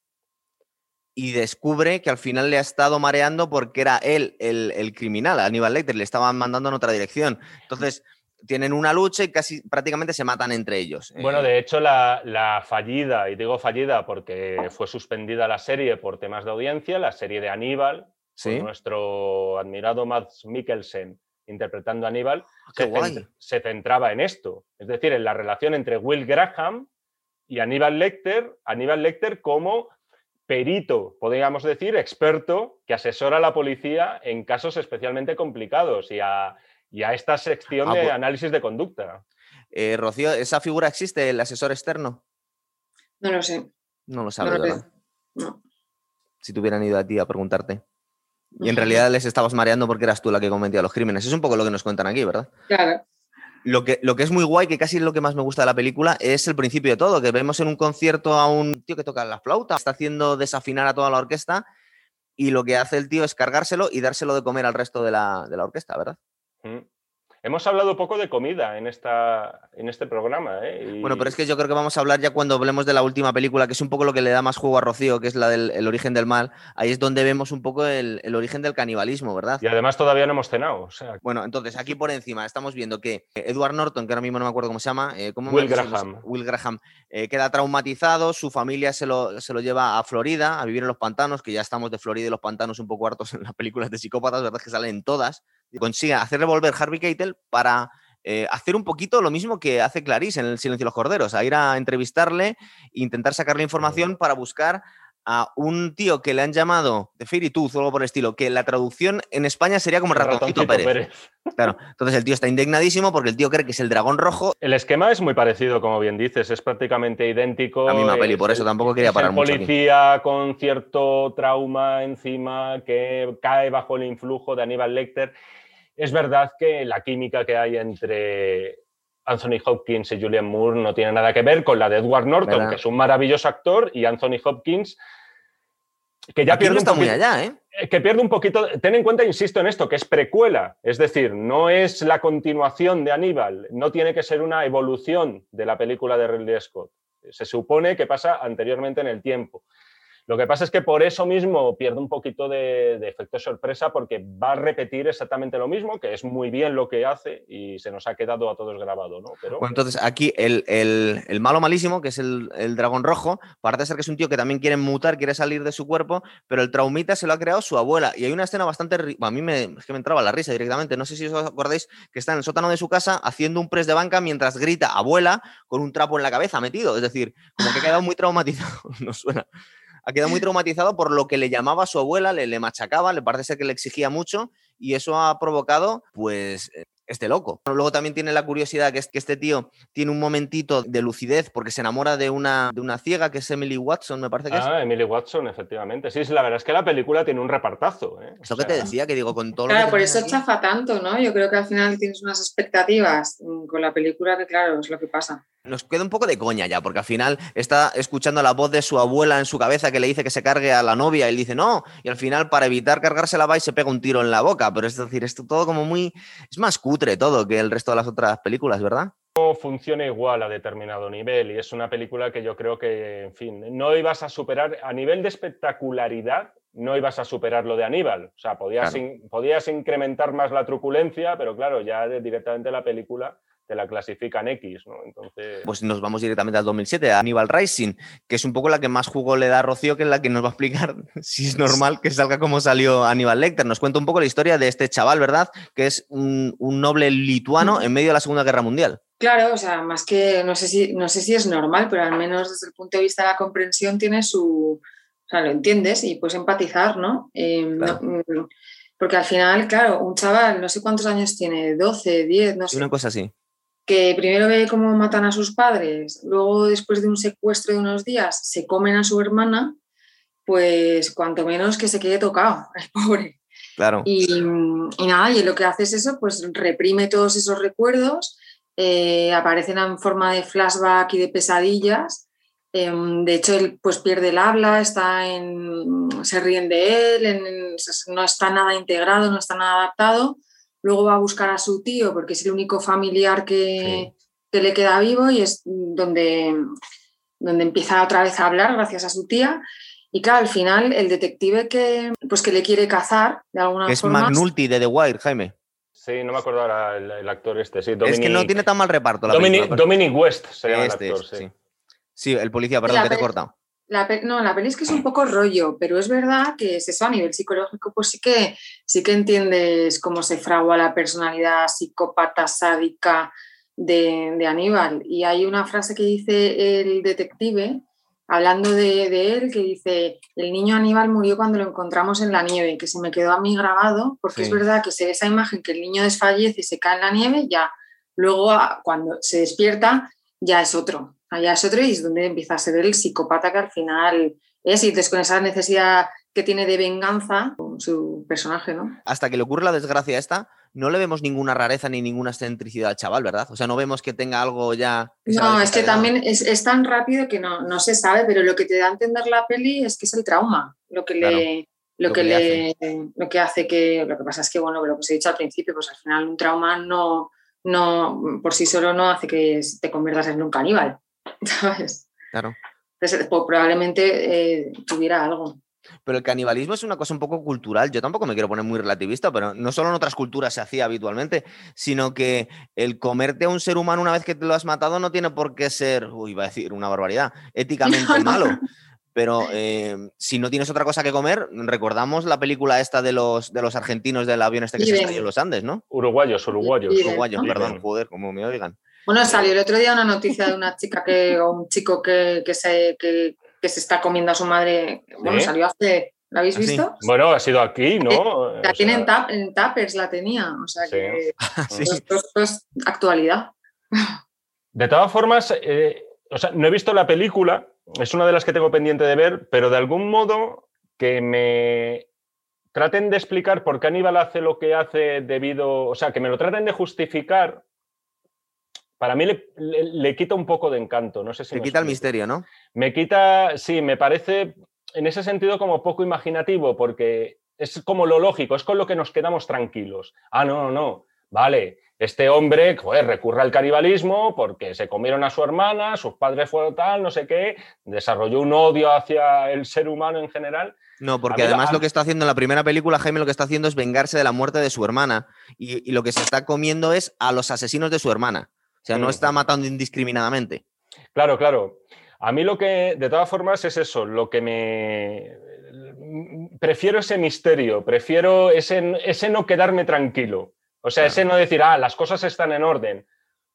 [SPEAKER 1] y descubre que al final le ha estado mareando porque era él el, el criminal, Aníbal Lecter, le estaban mandando en otra dirección. Entonces, tienen una lucha y casi prácticamente se matan entre ellos.
[SPEAKER 3] Bueno,
[SPEAKER 1] Eh,
[SPEAKER 3] de hecho, la, la fallida, y digo fallida porque fue suspendida la serie por temas de audiencia, la serie de Aníbal,
[SPEAKER 1] ¿sí?
[SPEAKER 3] con nuestro admirado Mads Mikkelsen interpretando a Aníbal,
[SPEAKER 1] Ah,
[SPEAKER 3] se, cent- se centraba en esto, es decir, en la relación entre Will Graham y Aníbal Lecter, Aníbal Lecter como perito, podríamos decir, experto que asesora a la policía en casos especialmente complicados y a, y a esta sección
[SPEAKER 1] Ah,
[SPEAKER 3] de
[SPEAKER 1] pues-
[SPEAKER 3] análisis de conducta.
[SPEAKER 1] Eh, Rocío, ¿esa figura existe, el asesor externo?
[SPEAKER 2] No lo sé.
[SPEAKER 1] No lo
[SPEAKER 2] No
[SPEAKER 1] sabes,
[SPEAKER 2] lo sé.
[SPEAKER 1] ¿verdad?
[SPEAKER 2] No.
[SPEAKER 1] Si te hubieran ido a ti a preguntarte. Y en realidad les estabas mareando porque eras tú la que cometía los crímenes. Es un poco lo que nos cuentan aquí, ¿verdad?
[SPEAKER 2] Claro.
[SPEAKER 1] Lo que, lo que es muy guay, que casi es lo que más me gusta de la película, es el principio de todo, que vemos en un concierto a un tío que toca la flauta, está haciendo desafinar a toda la orquesta y lo que hace el tío es cargárselo y dárselo de comer al resto de la, de la orquesta, ¿verdad?
[SPEAKER 3] Mm. Hemos hablado poco de comida en, esta, en este programa. ¿eh? Y-
[SPEAKER 1] Bueno, pero es que yo creo que vamos a hablar ya cuando hablemos de la última película, que es un poco lo que le da más juego a Rocío, que es la del el origen del mal. Ahí es donde vemos un poco el, el origen del canibalismo, ¿verdad?
[SPEAKER 3] Y además todavía no hemos cenado. o sea,
[SPEAKER 1] Bueno, entonces aquí por encima estamos viendo que Edward Norton, que ahora mismo no me acuerdo cómo se llama, eh, ¿cómo
[SPEAKER 3] Will? Graham.
[SPEAKER 1] Will Graham, eh, queda traumatizado, su familia se lo, se lo lleva a Florida a vivir en los pantanos, que ya estamos de Florida y los pantanos un poco hartos en las películas de psicópatas, ¿verdad? Que salen todas. Consigue hacerle volver Harvey Keitel para eh, hacer un poquito lo mismo que hace Clarice en El Silencio de los Corderos, a ir a entrevistarle e intentar sacarle información para buscar a un tío que le han llamado de Fairy Tooth o algo por el estilo, que la traducción en España sería como el ratoncito,
[SPEAKER 3] Ratoncito
[SPEAKER 1] Pérez.
[SPEAKER 3] Pérez.
[SPEAKER 1] Claro, entonces el tío está indignadísimo porque el tío cree que es el dragón rojo.
[SPEAKER 3] El esquema es muy parecido, como bien dices, es prácticamente idéntico.
[SPEAKER 1] La misma peli, por eso tampoco quería
[SPEAKER 3] es
[SPEAKER 1] parar
[SPEAKER 3] el
[SPEAKER 1] mucho aquí.
[SPEAKER 3] policía con cierto trauma encima que cae bajo el influjo de Aníbal Lecter. Es verdad que la química que hay entre Anthony Hopkins y Julian Moore no tiene nada que ver con la de Edward Norton,
[SPEAKER 1] ¿Verdad?
[SPEAKER 3] que es un maravilloso actor, y Anthony Hopkins, que ya
[SPEAKER 1] Aquí
[SPEAKER 3] pierde
[SPEAKER 1] no
[SPEAKER 3] un
[SPEAKER 1] muy
[SPEAKER 3] poquito-
[SPEAKER 1] allá, ¿eh?
[SPEAKER 3] eh, que pierde un poquito. Ten en cuenta, insisto en esto, que es precuela, es decir, no es la continuación de Aníbal, no tiene que ser una evolución de la película de Ridley Scott. Se supone que pasa anteriormente en el tiempo. Lo que pasa es que por eso mismo pierde un poquito de, de efecto sorpresa porque va a repetir exactamente lo mismo, que es muy bien lo que hace y se nos ha quedado a todos grabado, ¿no?
[SPEAKER 1] Bueno, entonces aquí el, malo malísimo, que es el, dragón rojo, parece ser que es un tío que también quiere mutar, quiere salir de su cuerpo, pero el traumita se lo ha creado su abuela. Y hay una escena bastante... A mí me, es que me entraba la risa directamente. No sé si os acordáis que está en el sótano de su casa haciendo un press de banca mientras grita abuela con un trapo en la cabeza metido. Es decir, como que ha quedado muy traumatizado. no suena. Ha quedado muy traumatizado por lo que le llamaba a su abuela, le, le machacaba, le parece ser que le exigía mucho y eso ha provocado, pues, eh, este loco. Luego también tiene la curiosidad que es que este tío tiene un momentito de lucidez porque se enamora de una, de una ciega que es Emily Watson, me parece que es.
[SPEAKER 3] Ah, Emily Watson, efectivamente. Sí, sí, la verdad es que la película tiene un repartazo. ¿eh?
[SPEAKER 1] Es lo que te decía, que digo, con todo lo
[SPEAKER 2] Claro,
[SPEAKER 1] que
[SPEAKER 2] por eso
[SPEAKER 1] aquí-
[SPEAKER 2] chafa tanto, ¿no? Yo creo que al final tienes unas expectativas mm, con la película que, claro, es lo que pasa.
[SPEAKER 1] Nos queda un poco de coña ya, porque al final está escuchando la voz de su abuela en su cabeza que le dice que se cargue a la novia y él dice no, y al final para evitar cargársela va y se pega un tiro en la boca, pero es decir, esto todo como muy, es más cutre todo que el resto de las otras películas, ¿verdad?
[SPEAKER 3] Funciona igual a determinado nivel y es una película que yo creo que, en fin, no ibas a superar a nivel de espectacularidad, no ibas a superar lo de Aníbal. O sea, podías, podías incrementar más la truculencia, pero claro, ya directamente la película te la clasifican X, ¿no? Entonces...
[SPEAKER 1] Pues nos vamos directamente al 2007, a Aníbal Rising, que es un poco la que más jugo le da a Rocío, que es la que nos va a explicar si es normal que salga como salió Aníbal Lecter. Nos cuenta un poco la historia de este chaval, ¿verdad? Que es un, noble lituano en medio de la Segunda Guerra Mundial.
[SPEAKER 2] Claro, o sea, más que, no sé, si, no sé si es normal, pero al menos desde el punto de vista de la comprensión tiene su, o sea, lo entiendes y puedes empatizar, ¿no? Eh, mm, porque al final, claro, un chaval, no sé cuántos años tiene, 12, 10, no sé.
[SPEAKER 1] Una cosa así
[SPEAKER 2] que primero ve cómo matan a sus padres, luego después de un secuestro de unos días se comen a su hermana, pues cuanto menos que se quede tocado, el pobre.
[SPEAKER 1] Claro.
[SPEAKER 2] Y, nada, y lo que hace es eso, pues reprime todos esos recuerdos, eh, aparecen en forma de flashback y de pesadillas. Em, de hecho, él pues pierde el habla, está en, se ríen de él, no está nada integrado, no está nada adaptado luego va a buscar a su tío porque es el único familiar que, le queda vivo y es donde, donde empieza otra vez a hablar gracias a su tía. Y claro, al final el detective que, pues que le quiere cazar de alguna
[SPEAKER 1] es
[SPEAKER 2] forma...
[SPEAKER 1] Es McNulty de The Wire, Jaime.
[SPEAKER 3] Sí, no me acuerdo ahora el, actor este. Sí,
[SPEAKER 1] es que no tiene tan mal reparto.
[SPEAKER 3] La Dominic, West se llama el
[SPEAKER 1] este
[SPEAKER 3] actor, sí.
[SPEAKER 1] sí. el policía, perdón, que te he cortado.
[SPEAKER 2] La no, la peli es que es un poco rollo, pero es verdad que es eso a nivel psicológico, pues sí que, sí que entiendes cómo se fragua la personalidad psicópata sádica de, Aníbal. Y hay una frase que dice el detective, hablando de, él, que dice, el niño Aníbal murió cuando lo encontramos en la nieve, que se me quedó a mí grabado, porque es verdad que se ve esa imagen que el niño desfallece y se cae en la nieve, ya luego cuando se despierta ya es otro allá es otro y es donde empieza a ser el psicópata que al final es, y entonces con esa necesidad que tiene de venganza con su personaje, ¿no?
[SPEAKER 1] Hasta que le ocurre la desgracia esta, no le vemos ninguna rareza ni ninguna excentricidad al chaval, ¿verdad? O sea, no vemos que tenga algo ya...
[SPEAKER 2] no, es que también es, tan rápido que no, se sabe, pero lo que te da a entender la peli es que es el trauma, lo que le... Lo, que, le, hace. lo que hace que, lo que pasa es que, bueno, lo que os he dicho al principio, pues al final un trauma no, no, por sí solo no hace que te conviertas en un caníbal. ¿sabes?
[SPEAKER 1] Claro.
[SPEAKER 2] Entonces, pues, probablemente eh, tuviera algo.
[SPEAKER 1] Pero el canibalismo es una cosa un poco cultural. Yo tampoco me quiero poner muy relativista, pero no solo en otras culturas se hacía habitualmente, sino que el comerte a un ser humano una vez que te lo has matado no tiene por qué ser, uy, iba a decir una barbaridad, éticamente malo. Pero eh, si no tienes otra cosa que comer, recordamos la película esta de los, de los argentinos del avión este que se estrelló en los Andes, ¿no?
[SPEAKER 3] Uruguayos, uruguayos.
[SPEAKER 1] Uruguayos, perdón, joder, como me oigan.
[SPEAKER 2] Bueno, salió el otro día una noticia de una chica que, o un chico que, se, que, se está comiendo a su madre. Bueno, salió hace. ¿La habéis ¿Ah, visto?
[SPEAKER 3] Bueno, ha sido aquí, ¿no?
[SPEAKER 2] Eh, la tiene en, tap, en Tappers, la tenía. O sea que esto, es actualidad.
[SPEAKER 3] De todas formas, eh, o sea, no he visto la película, es una de las que tengo pendiente de ver, pero de algún modo que me traten de explicar por qué Aníbal hace lo que hace debido, o sea, que me lo traten de justificar para mí le, quita un poco de encanto. No sé si
[SPEAKER 1] Te quita el misterio, ¿no?
[SPEAKER 3] Me quita, sí, me parece en ese sentido como poco imaginativo, porque es como lo lógico, es con lo que nos quedamos tranquilos. Ah, no, no, no. Vale, este hombre recurre al canibalismo porque se comieron a su hermana, sus padres fueron tal, no sé qué, desarrolló un odio hacia el ser humano en general.
[SPEAKER 1] No, porque además lo que está haciendo en la primera película, Jaime lo que está haciendo es vengarse de la muerte de su hermana y lo que se está comiendo es a los asesinos de su hermana. O sea, no está matando indiscriminadamente.
[SPEAKER 3] Claro, claro. A mí lo que, de todas formas, es eso, lo que me... Prefiero ese misterio, prefiero ese, ese no quedarme tranquilo. O sea, ese no decir, ah, las cosas están en orden.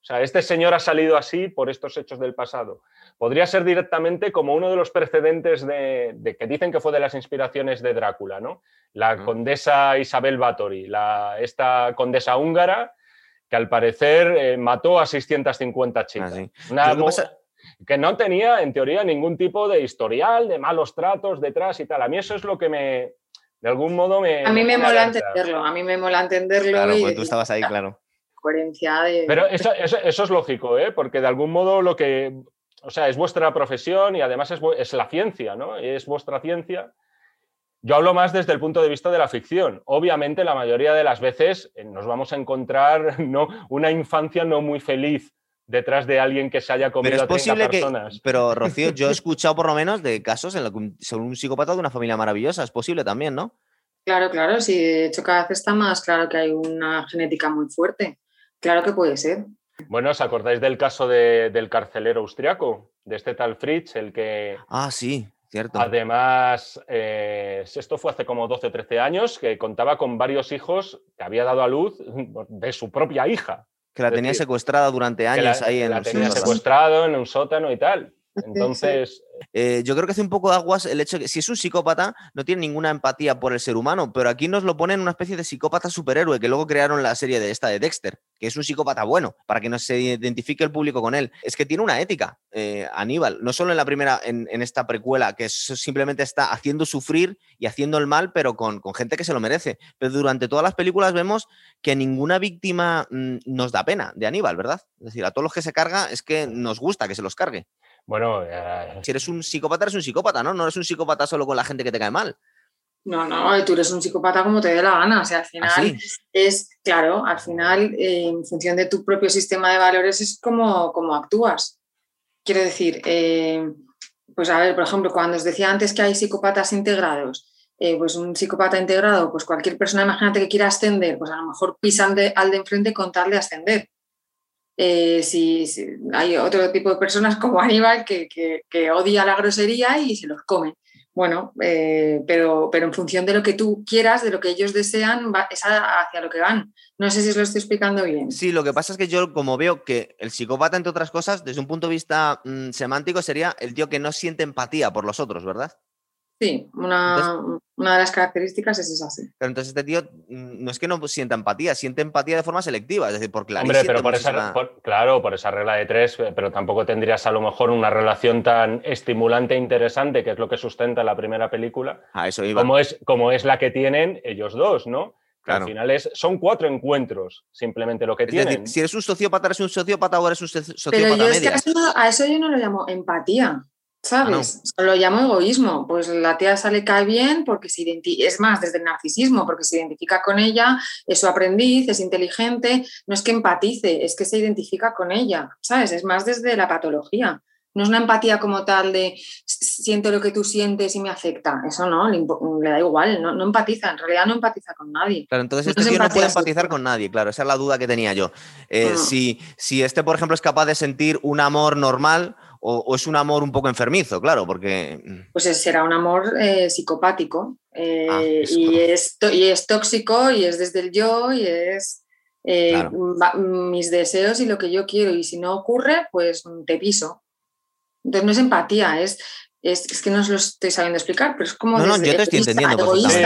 [SPEAKER 3] O sea, este señor ha salido así por estos hechos del pasado. Podría ser directamente como uno de los precedentes de, que dicen que fue de las inspiraciones de Drácula, ¿no? La condesa Isabel Báthory, la, esta condesa húngara que al parecer eh, mató a 650 ah, chicas. Que no tenía, en teoría, ningún tipo de historial, de malos tratos detrás y tal. A mí eso es lo que me, de algún modo me...
[SPEAKER 2] A mí me mola entenderlo, a mí me mola entenderlo.
[SPEAKER 1] Claro, pues tú estabas ahí, claro.
[SPEAKER 2] coherencia de...
[SPEAKER 3] Pero eso, es lógico, ¿eh? porque de algún modo lo que, o sea, es vuestra profesión y además es, es la ciencia, ¿no? Es vuestra ciencia. Yo hablo más desde el punto de vista de la ficción. Obviamente, la mayoría de las veces eh, nos vamos a encontrar ¿no? una infancia no muy feliz detrás de alguien que se haya comido pero es posible personas.
[SPEAKER 1] pero Rocío, yo he escuchado por lo menos de casos en los que son un psicópata de una familia maravillosa. Es posible también, ¿no?
[SPEAKER 2] Claro, claro. Sí, de hecho cada vez está más claro que hay una genética muy fuerte. Claro que puede ser.
[SPEAKER 3] Bueno, ¿os acordáis del caso del carcelero austriaco? De este tal Fritz, el que...
[SPEAKER 1] Ah, sí, cierto.
[SPEAKER 3] Además, eh, esto fue hace como 12 o 13 años, que contaba con varios hijos que había dado a luz de su propia hija.
[SPEAKER 1] Que la tenía secuestrada durante años ahí en
[SPEAKER 3] la tenía secuestrado en un sótano y tal. Entonces.
[SPEAKER 1] Eh, yo creo que hace un poco de aguas el hecho de que si es un psicópata, no tiene ninguna empatía por el ser humano, pero aquí nos lo ponen una especie de psicópata superhéroe que luego crearon la serie de esta de Dexter, que es un psicópata bueno, para que no se identifique el público con él. Es que tiene una ética, eh, Aníbal, no solo en la primera, en, esta precuela, que simplemente está haciendo sufrir y haciendo el mal, pero con, con, gente que se lo merece. Pero durante todas las películas vemos que ninguna víctima mm, nos da pena de Aníbal, ¿verdad? Es decir, a todos los que se carga es que nos gusta que se los cargue.
[SPEAKER 3] Bueno,
[SPEAKER 1] si eres un psicópata, eres un psicópata, ¿no? No eres un psicópata solo con la gente que te cae mal.
[SPEAKER 2] No, no, tú eres un psicópata como te dé la gana. O sea, al final ¿Ah, es, claro, al final, eh, en función de tu propio sistema de valores, es como, como actúas. Quiero decir, eh, pues a ver, por ejemplo, cuando os decía antes que hay psicópatas integrados, eh, pues un psicópata integrado, pues cualquier persona, imagínate que quiera ascender, pues a lo mejor pisan al de enfrente con tal de ascender. Eh, si, hay otro tipo de personas como Aníbal que, odia la grosería y se los come. Bueno, eh, pero, pero en función de lo que tú quieras, de lo que ellos desean, es hacia lo que van. No sé si os lo estoy explicando bien.
[SPEAKER 1] Sí, lo que pasa es que yo como veo que el psicópata, entre otras cosas, desde un punto de vista mm, semántico, sería el tío que no siente empatía por los otros, ¿verdad?
[SPEAKER 2] Sí, una, una, de las características es esa, sí.
[SPEAKER 1] Pero entonces este tío mm, no es que no sienta empatía, siente empatía de forma selectiva, es decir, por
[SPEAKER 3] Hombre, pero por esa, claro, por esa regla de tres, eh, pero tampoco tendrías a lo mejor una relación tan estimulante e interesante, que es lo que sustenta la primera película,
[SPEAKER 1] a eso iba.
[SPEAKER 3] Como, es, como es la que tienen ellos dos, ¿no? Al final es, son cuatro encuentros, simplemente lo que tienen.
[SPEAKER 1] si eres un sociópata, eres un sociópata o eres un sociópata
[SPEAKER 2] Pero yo es que a eso yo no lo llamo empatía. Ah, ¿Sabes? Lo llamo egoísmo. Pues la tía sale cae bien porque se es más, desde el narcisismo, porque se identifica con ella, es su aprendiz, es inteligente, no es que empatice, es que se identifica con ella, ¿sabes? Es más desde la patología. No es una empatía como tal de siento lo que tú sientes y me afecta. Eso no, le, da igual, no, empatiza, en realidad no empatiza con nadie.
[SPEAKER 1] Claro, entonces este tío no puede empatizar con nadie, claro, esa es la duda que tenía yo. Eh, ah. si, si este, por ejemplo, es capaz de sentir un amor normal, o, es un amor un poco enfermizo, claro, porque...
[SPEAKER 2] Mm. Pues será un amor eh, psicopático eh, ah, y, es, y es tóxico y es desde el yo y es eh, mis deseos y lo que yo quiero y si no ocurre, pues te piso. Entonces no es empatía, es, es, que no os lo estoy sabiendo explicar, pero es como...
[SPEAKER 1] No, no, yo te estoy entendiendo.
[SPEAKER 3] Sí,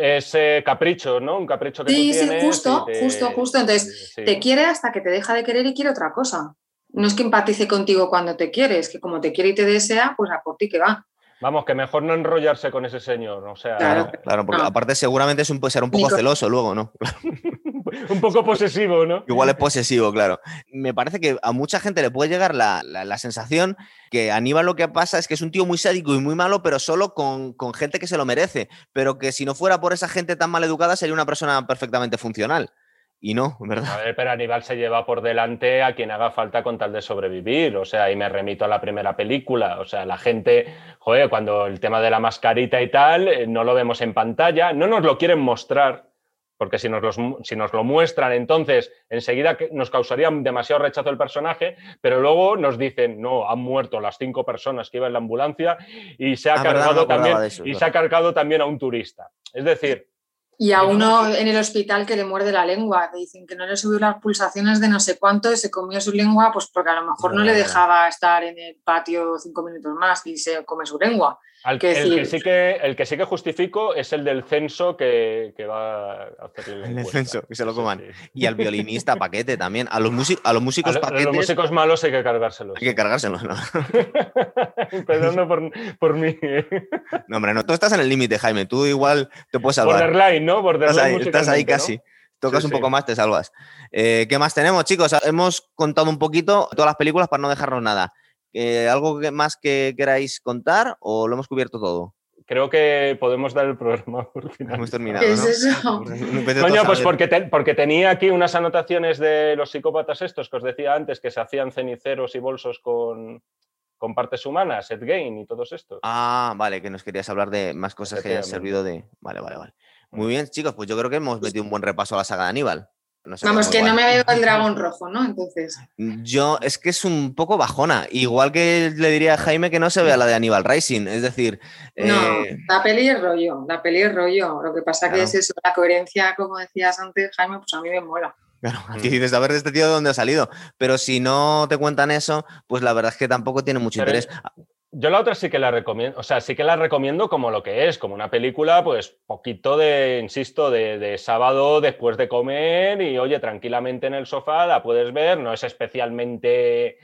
[SPEAKER 3] es, capricho, ¿no? Un capricho que
[SPEAKER 2] sí,
[SPEAKER 3] tú tienes
[SPEAKER 2] Sí, justo, justo, justo. Entonces, te quiere hasta que te deja de querer y quiere otra cosa no es que empatice contigo cuando te quiere, es que como te quiere y te desea, pues a por ti que va.
[SPEAKER 3] Vamos, que mejor no enrollarse con ese señor, o sea...
[SPEAKER 1] Claro, claro porque aparte seguramente es un, puede ser un poco celoso luego, ¿no?
[SPEAKER 3] un poco posesivo, ¿no?
[SPEAKER 1] Igual es posesivo, claro. Me parece que a mucha gente le puede llegar la, sensación que Aníbal lo que pasa es que es un tío muy sádico y muy malo, pero solo con, con gente que se lo merece. Pero que si no fuera por esa gente tan mal educada, sería una persona perfectamente funcional y no, ¿verdad?
[SPEAKER 3] A ver, pero Aníbal se lleva por delante a quien haga falta con tal de sobrevivir, o sea, y me remito a la primera película, o sea, la gente, joder, cuando el tema de la mascarita y tal, eh, no lo vemos en pantalla, no nos lo quieren mostrar, porque si nos, si nos lo muestran, entonces enseguida nos causaría demasiado rechazo el personaje, pero luego nos dicen, no, han muerto las cinco personas que iban en la ambulancia y se ha, ah, cargado, también, y se ha cargado también a un turista. Es decir,
[SPEAKER 2] y a uno en el hospital que le muerde la lengua, que dicen que no le subió las pulsaciones de no sé cuánto y se comió su lengua, pues porque a lo mejor no, le dejaba estar en el patio cinco minutos más y se come su lengua
[SPEAKER 3] el, que sí que, el que sí que justifico es el del censo que, va a hacer
[SPEAKER 1] el censo, que se lo coman. Y al violinista paquete también. A los, a los músicos paquetes. A
[SPEAKER 3] los músicos malos hay que cargárselos.
[SPEAKER 1] Hay que cárgárselos, ¿no?
[SPEAKER 3] Empezando por, por mí.
[SPEAKER 1] no, hombre, no. Tú estás en el límite, Jaime. Tú igual te puedes salvar.
[SPEAKER 3] Borderline, ¿no? Borderline
[SPEAKER 1] estás ahí, estás ahí casi. tocas
[SPEAKER 3] Sí,
[SPEAKER 1] un
[SPEAKER 3] sí.
[SPEAKER 1] poco más, te salvas. Eh, ¿Qué más tenemos, chicos? Hemos contado un poquito todas las películas para no dejarnos nada. Eh, ¿Algo más que queráis contar o lo hemos cubierto todo?
[SPEAKER 3] Creo que podemos dar el programa por
[SPEAKER 1] Hemos
[SPEAKER 3] finalizado.
[SPEAKER 1] terminado.
[SPEAKER 2] ¿Qué es
[SPEAKER 1] ¿no?
[SPEAKER 2] eso?
[SPEAKER 3] Coño, pues porque, te- porque tenía aquí unas anotaciones de los psicópatas estos que os decía antes, que se hacían ceniceros y bolsos con, con partes humanas, Ed y todos estos.
[SPEAKER 1] Ah, vale, que nos querías hablar de más cosas que hayan servido de. Vale, vale, vale. Muy bien, chicos, pues yo creo que hemos metido un buen repaso a la saga de Aníbal. No sé,
[SPEAKER 2] Vamos, que no me veo el dragón rojo, ¿no? Entonces,
[SPEAKER 1] Yo, es que es un poco bajona. Igual que le diría a Jaime que no se vea la de Aníbal Rising. Es decir,
[SPEAKER 2] no,
[SPEAKER 1] eh,
[SPEAKER 2] la peli es rollo, la peli es rollo. Lo que pasa que
[SPEAKER 1] Claro.
[SPEAKER 2] es eso, la coherencia, como decías antes, Jaime, pues a mí me mola.
[SPEAKER 1] claro, a
[SPEAKER 3] Mm.
[SPEAKER 1] ti dices, a ver de este tío de dónde ha salido. Pero si no te cuentan eso, pues la verdad es que tampoco tiene mucho
[SPEAKER 3] Pero-
[SPEAKER 1] interés.
[SPEAKER 3] Yo la otra sí que la recomiendo, o sea, sí que la recomiendo como lo que es, como una película, pues poquito de, insisto, de, de sábado después de comer y oye, tranquilamente en el sofá la puedes ver, no es especialmente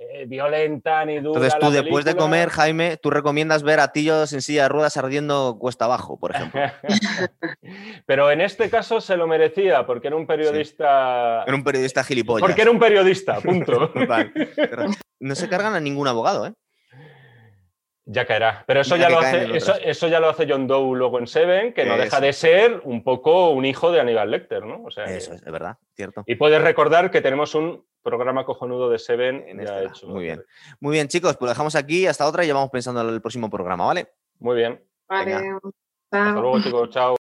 [SPEAKER 3] eh, violenta ni dura.
[SPEAKER 1] Entonces tú
[SPEAKER 3] la
[SPEAKER 1] después de comer, Jaime, tú recomiendas ver a Tillos en silla de ruedas ardiendo cuesta abajo, por ejemplo.
[SPEAKER 3] Pero en este caso se lo merecía porque era un periodista.
[SPEAKER 1] Era un periodista gilipollas.
[SPEAKER 3] Porque era un periodista, punto.
[SPEAKER 1] No se cargan a ningún abogado, ¿eh?
[SPEAKER 3] Ya caerá. Pero eso
[SPEAKER 1] Ya
[SPEAKER 3] lo hace, eso, eso ya lo hace John Doe luego en Seven, que no
[SPEAKER 1] Eso.
[SPEAKER 3] deja de ser un poco un hijo de Aníbal Lecter, ¿no? O sea,
[SPEAKER 1] Eso es, verdad, cierto.
[SPEAKER 3] Y puedes recordar que tenemos un programa cojonudo de Seven
[SPEAKER 1] En
[SPEAKER 3] ya
[SPEAKER 1] esta,
[SPEAKER 3] hecho.
[SPEAKER 1] muy bien. Muy bien, chicos, pues lo dejamos aquí hasta otra y ya vamos pensando en el próximo programa, ¿vale?
[SPEAKER 2] Vale,
[SPEAKER 1] Venga.
[SPEAKER 3] Hasta luego, chicos. Chao.